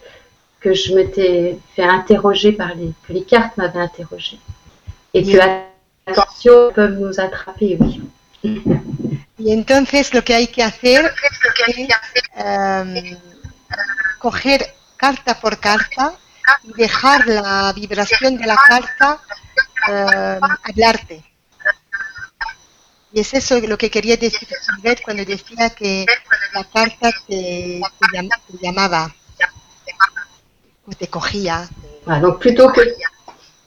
que je m'étais fait interroger par les, que les cartes m'avaient interrogé. Et que, attention, peuvent nous attraper, oui. Y entonces lo que hay que hacer es em, coger carta por carta y dejar la vibración de la carta em, hablarte. Y es eso lo que quería decir cuando decía que la carta te, te llam- te llamaba, o te cogía. Que,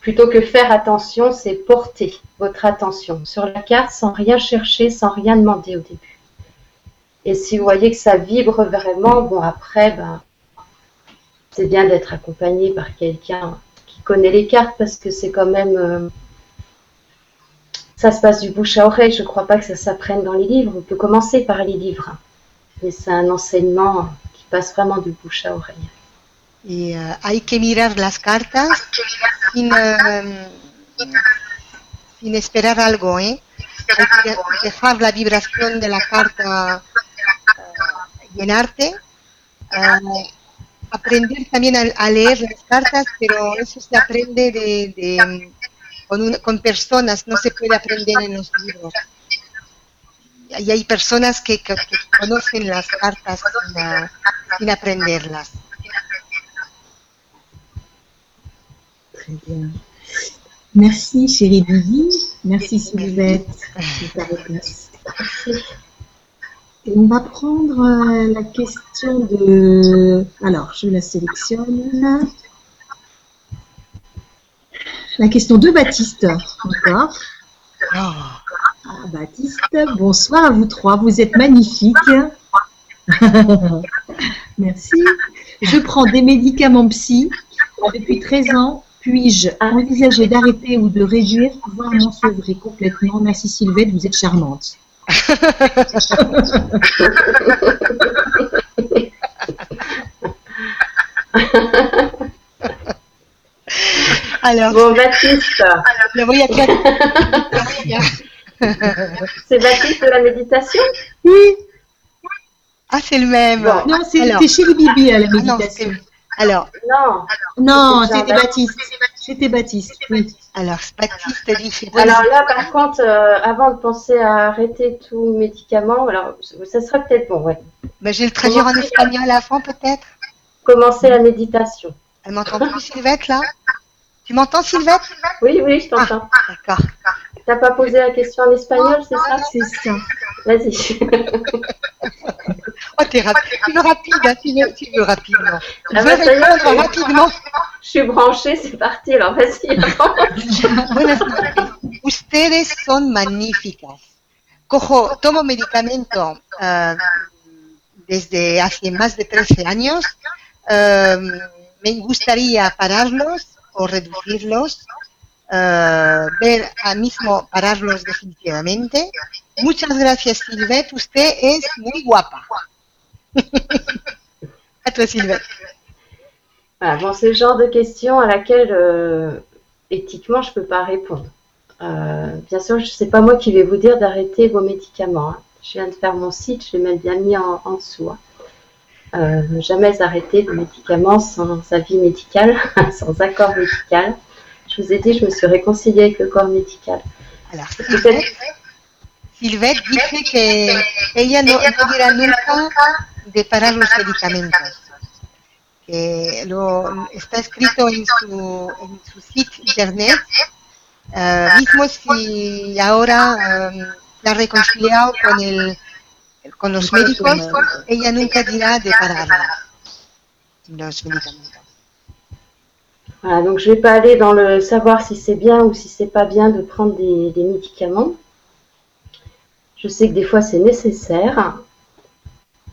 plutôt que faire attention, c'est porter votre attention sur la carte sans rien chercher, sans rien demander au début. Et si vous voyez que ça vibre vraiment, bon après, ben, c'est bien d'être accompagné par quelqu'un qui connaît les cartes parce que c'est quand même... euh, ça se passe du bouche à oreille, je ne crois pas que ça s'apprenne dans les livres. On peut commencer par les livres, mais c'est un enseignement qui passe vraiment du bouche à oreille. Y eh, hay que mirar las cartas sin, em, sin esperar algo, ¿eh? Hay que dejar la vibración de la carta eh, llenarte. eh, aprender también a, a leer las cartas, pero eso se aprende de, de, con, un- con personas, no se puede aprender en los libros. Y hay personas que, que- que conocen las cartas sin, eh, sin aprenderlas. Merci, chérie Didi. Merci, Sylvette, on va prendre euh, la question de... Alors, je la sélectionne. La question de Baptiste. Encore. Ah, Baptiste, bonsoir à vous trois. Vous êtes magnifiques. Merci. Je prends des médicaments psy depuis 13 ans. Puis-je envisager d'arrêter ou de réduire, voire m'en sevrer complètement Merci Sylvette, vous êtes charmante. Alors, Bon, Baptiste, le voy a clarificar. c'est Baptiste de la méditation? Oui, Ah, c'est le même. Bon. non, Alors. c'était chérie Bibi à la Ah non, méditation. c'est- alors, Non. Non, C'était. Baptiste. C'était Baptiste, oui. alors Baptiste dit bueno, Alors là, par contre, euh, avant de penser à arrêter tout médicament, alors ça serait peut-être bon, ouais. ben, je vais le traduire en espagnol avant peut-être? Commencer la méditation. Elle m'entend plus Sylvette là? Tu m'entends Sylvette? Oui, oui, je t'entends. D'accord. T'as pas posé la question en espagnol, c'est ça? C'est ça. Vas-y. Oh, t'es rapide. Tu veux rapide, hein, tu veux, tu veux rapidement. Tu Ah veux bah, ça y est, répondre c'est- rapidement. Je suis branchée, c'est parti, alors vas-y. Buenas noches. Ustedes son magníficas. Cojo, tomo medicamento eh, desde hace más de 13 años. Eh, me gustaría pararlos o reducirlos. Eh, ver a mismo pararlos definitivamente. Muchas gracias, Silvette. Usted es muy guapa. a toi, Silvette. Voilà, bon, c'est le genre de question à laquelle euh, éthiquement je peux pas répondre. Euh, bien sûr, je sais pas moi qui vais vous dire d'arrêter vos médicaments. hein. Je viens de faire mon site, je l'ai même bien mis en, en dessous. hein. Euh, ne jamais arrêter de médicaments sans avis médical, sans accord médical. Je vous ai dit, je me suis réconciliée avec le corps médical. Alors, Silvette, Silvette dice que ella no, no dirá nunca de parar los medicamentos. Que lo, está escrito en su, en su sitio internet, eh, mismo si ahora eh, se ha reconciliado con, el, con los médicos, ella nunca dirá de parar los medicamentos. Voilà, donc je vais pas aller dans le savoir si c'est bien ou si c'est pas bien de prendre des, des médicaments. Je sais que des fois c'est nécessaire.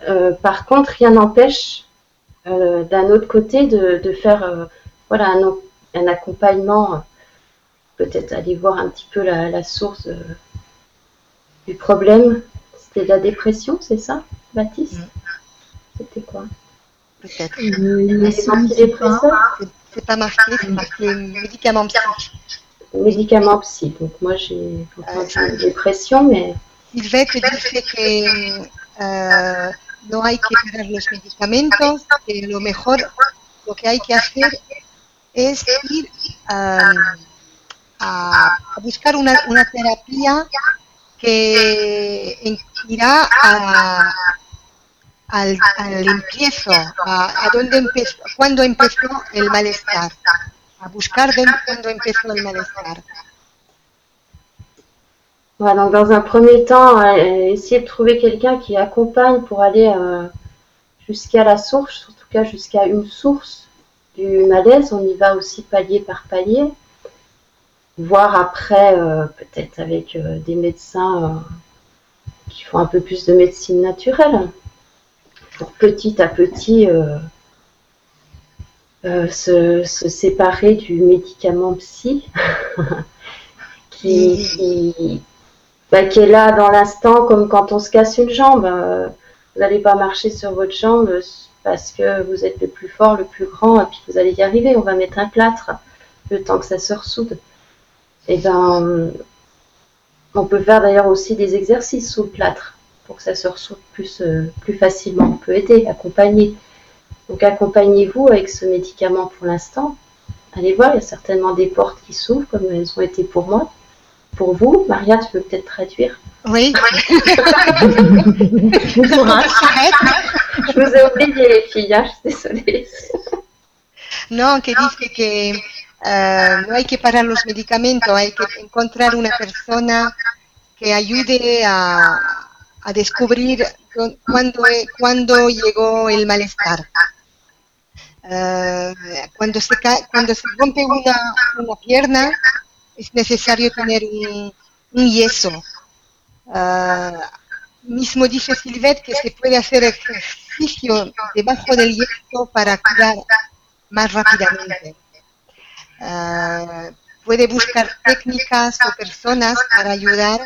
Euh, par contre, rien n'empêche euh, d'un autre côté de, de faire euh, voilà, un, un accompagnement, peut-être aller voir un petit peu la, la source euh, du problème. C'était de la dépression, c'est ça, Baptiste? Mm. C'était quoi? Peut-être. Euh, Les ne antidépresseurs C'est- pas marqué, c'est marqué médicaments psychiques. Médicaments psy. Donc moi j'ai entendu dépression, mais Silvette dice que eh, no hay que parar los medicamentos, que lo mejor lo que hay que hacer es ir um, a, a buscar una, una terapia que irá a, al, al empiezo, a, a dónde empezó, cuándo empezó el malestar, a buscar cuándo empezó el malestar. Voilà, donc dans un premier temps, euh, essayer de trouver quelqu'un qui accompagne pour aller euh, jusqu'à la source, en tout cas jusqu'à une source du malaise. On y va aussi palier par palier. Voir après, euh, peut-être avec euh, des médecins qui font un peu plus de médecine naturelle, pour petit à petit euh, euh, se, se séparer du médicament psy qui, qui, bah, qui est là dans l'instant, comme quand on se casse une jambe. Euh, vous n'allez pas marcher sur votre jambe parce que vous êtes le plus fort, le plus grand, et puis vous allez y arriver. On va mettre un plâtre le temps que ça se ressoude. Et ben, on peut faire d'ailleurs aussi des exercices sous le plâtre pour que ça se ressoude plus, euh, plus facilement. On peut aider, accompagner. Donc accompagnez-vous avec ce médicament pour l'instant. Allez voir, il y a certainement des portes qui s'ouvrent comme elles ont été pour moi. Pour vous, Maria, tu peux peut-être traduire. Oui. Je vous ai oublié les filles, hein, je suis désolée. no, que dice que eh, no hay que parar los medicamentos, hay que encontrar una persona que ayude a, a descubrir cu- cuándo, cuándo llegó el malestar. Eh, cuando, se ca- cuando se rompe una, una pierna es necesario tener un, yeso. Eh, mismo dice Silvet que se puede hacer ejercicio debajo del yeso para curar más rápidamente. Eh, puede buscar técnicas o personas para ayudar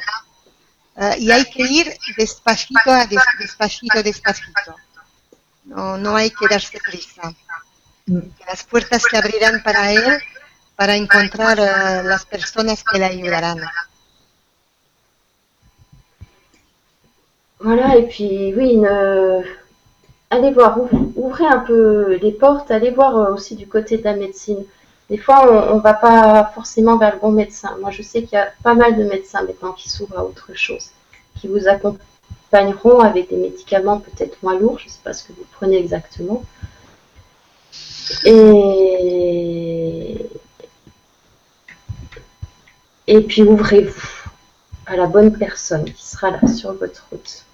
eh, y hay que ir despacito, a des- despacito, despacito. No, no hay que darse prisa. Que las puertas se abrirán para él para encontrar eh, las personas que le ayudarán. Voilà, et puis oui, une- allez voir, ouv- ouvrez un peu les portes, allez voir euh, aussi du côté de la médecine. Des fois, on ne va pas forcément vers le bon médecin. Moi, je sais qu'il y a pas mal de médecins maintenant qui s'ouvrent à autre chose, qui vous accompagneront avec des médicaments peut-être moins lourds, je ne sais pas ce que vous prenez exactement. Et, et puis ouvrez-vous à la bonne personne qui sera là sur votre route.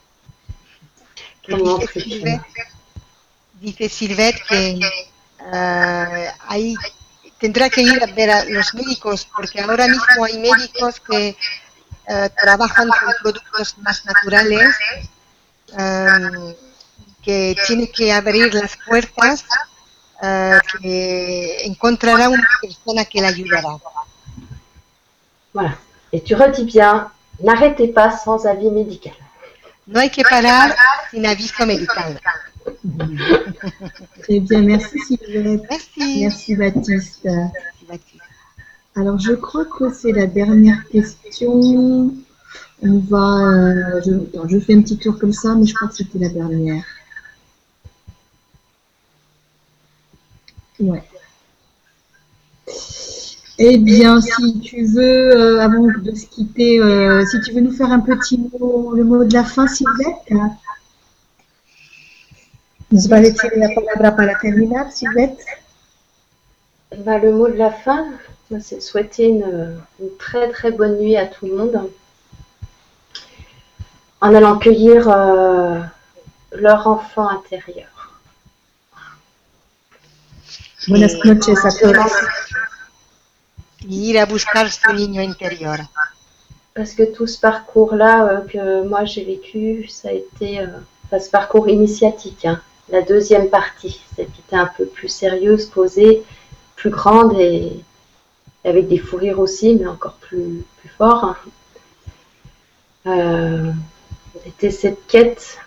Comment ahí tendrá que ir a ver a los médicos porque ahora mismo hay médicos que eh, trabajan con productos más naturales eh, que tiene que abrir las puertas eh, que encontrará una persona que le ayudará. Voilà. Et tu redis bien, n'arrêtez pas sans avis médical. No hay que parar sin aviso médical. Très bien, merci Sylvette. Merci. Merci Baptiste. Baptiste. Alors je crois que c'est la dernière question. On va, euh, je, attends, je fais un petit tour comme ça, mais je crois que c'était la dernière. Ouais. Eh bien, si tu veux, euh, avant de se quitter, euh, si tu veux nous faire un petit mot, le mot de la fin, Sylvette. Nos va a decir la palabra para terminar, Sylvette. Bah, le mot de la fin, c'est de souhaiter une, une très très bonne nuit à tout le monde. En allant cueillir euh, leur enfant intérieur. Buenas noches a todos. Y ir a buscar su niño interior. Parce que tout ce parcours-là euh, que moi j'ai vécu, ça a été euh, enfin, ce parcours initiatique. hein. La deuxième partie, celle qui était un peu plus sérieuse, posée, plus grande et avec des fous rires aussi, mais encore plus, plus fort. Euh, était cette quête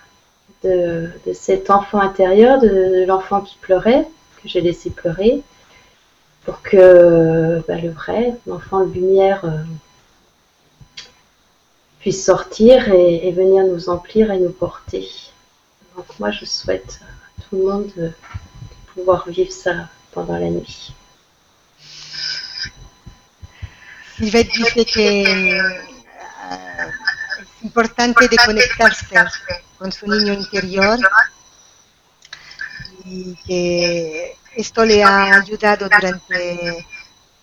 de, cet enfant intérieur, de, l'enfant qui pleurait, que j'ai laissé pleurer, pour que bah, le vrai, l'enfant de lumière, euh, puisse sortir et venir nous emplir et nous porter. Donc moi, je souhaite à tout le monde de pouvoir vivre ça pendant la nuit. Silvette dice que eh, es importante de conectarse con su niño interior y que esto le ha ayudado durante,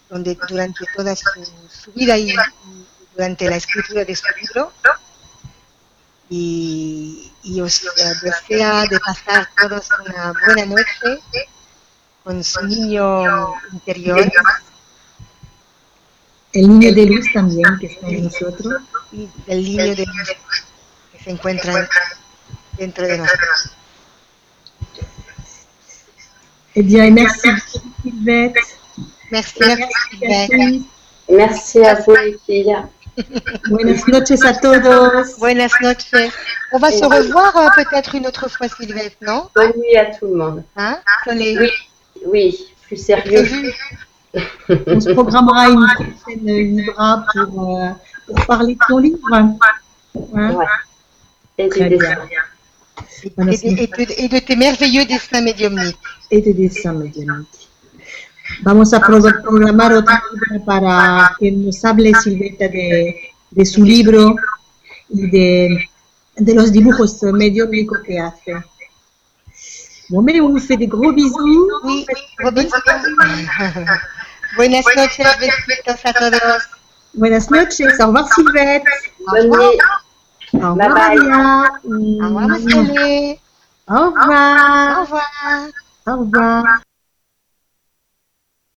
donde, durante toda su, su la escritura de su libro. Y, y os eh, desea de pasar todos una buena noche con su niño interior El niño de luz también que está en nosotros. y el niño de luz que se encuentra dentro de nosotros. Eh bien, merci. Merci, merci, Silvette. Merci à vous les filles. Buenas noches a todos. Buenas noches. On va se revoir euh, peut-être une autre fois, Sylvette, non? Bonne nuit à tout le monde. hein? Oui, oui, plus sérieux. On se programmera une prochaine Libra pour, euh, pour parler de ton livre. Hein? Ouais. Et Très des bien. dessins. Et de, et de- et de tes merveilleux destins médiumniques. et de dessins médiumniques. Vamos a pro- programar otra para que nos hable Silveta de, de su libro y de, de los dibujos médiumnicos que hace. Bon, mais on vous fait des gros bisous. Oui. Buenas noches, besitos a todos. Buenas noches. Au revoir Sylvette. Au revoir. Maria. Au revoir. Au revoir. Au revoir. Au revoir.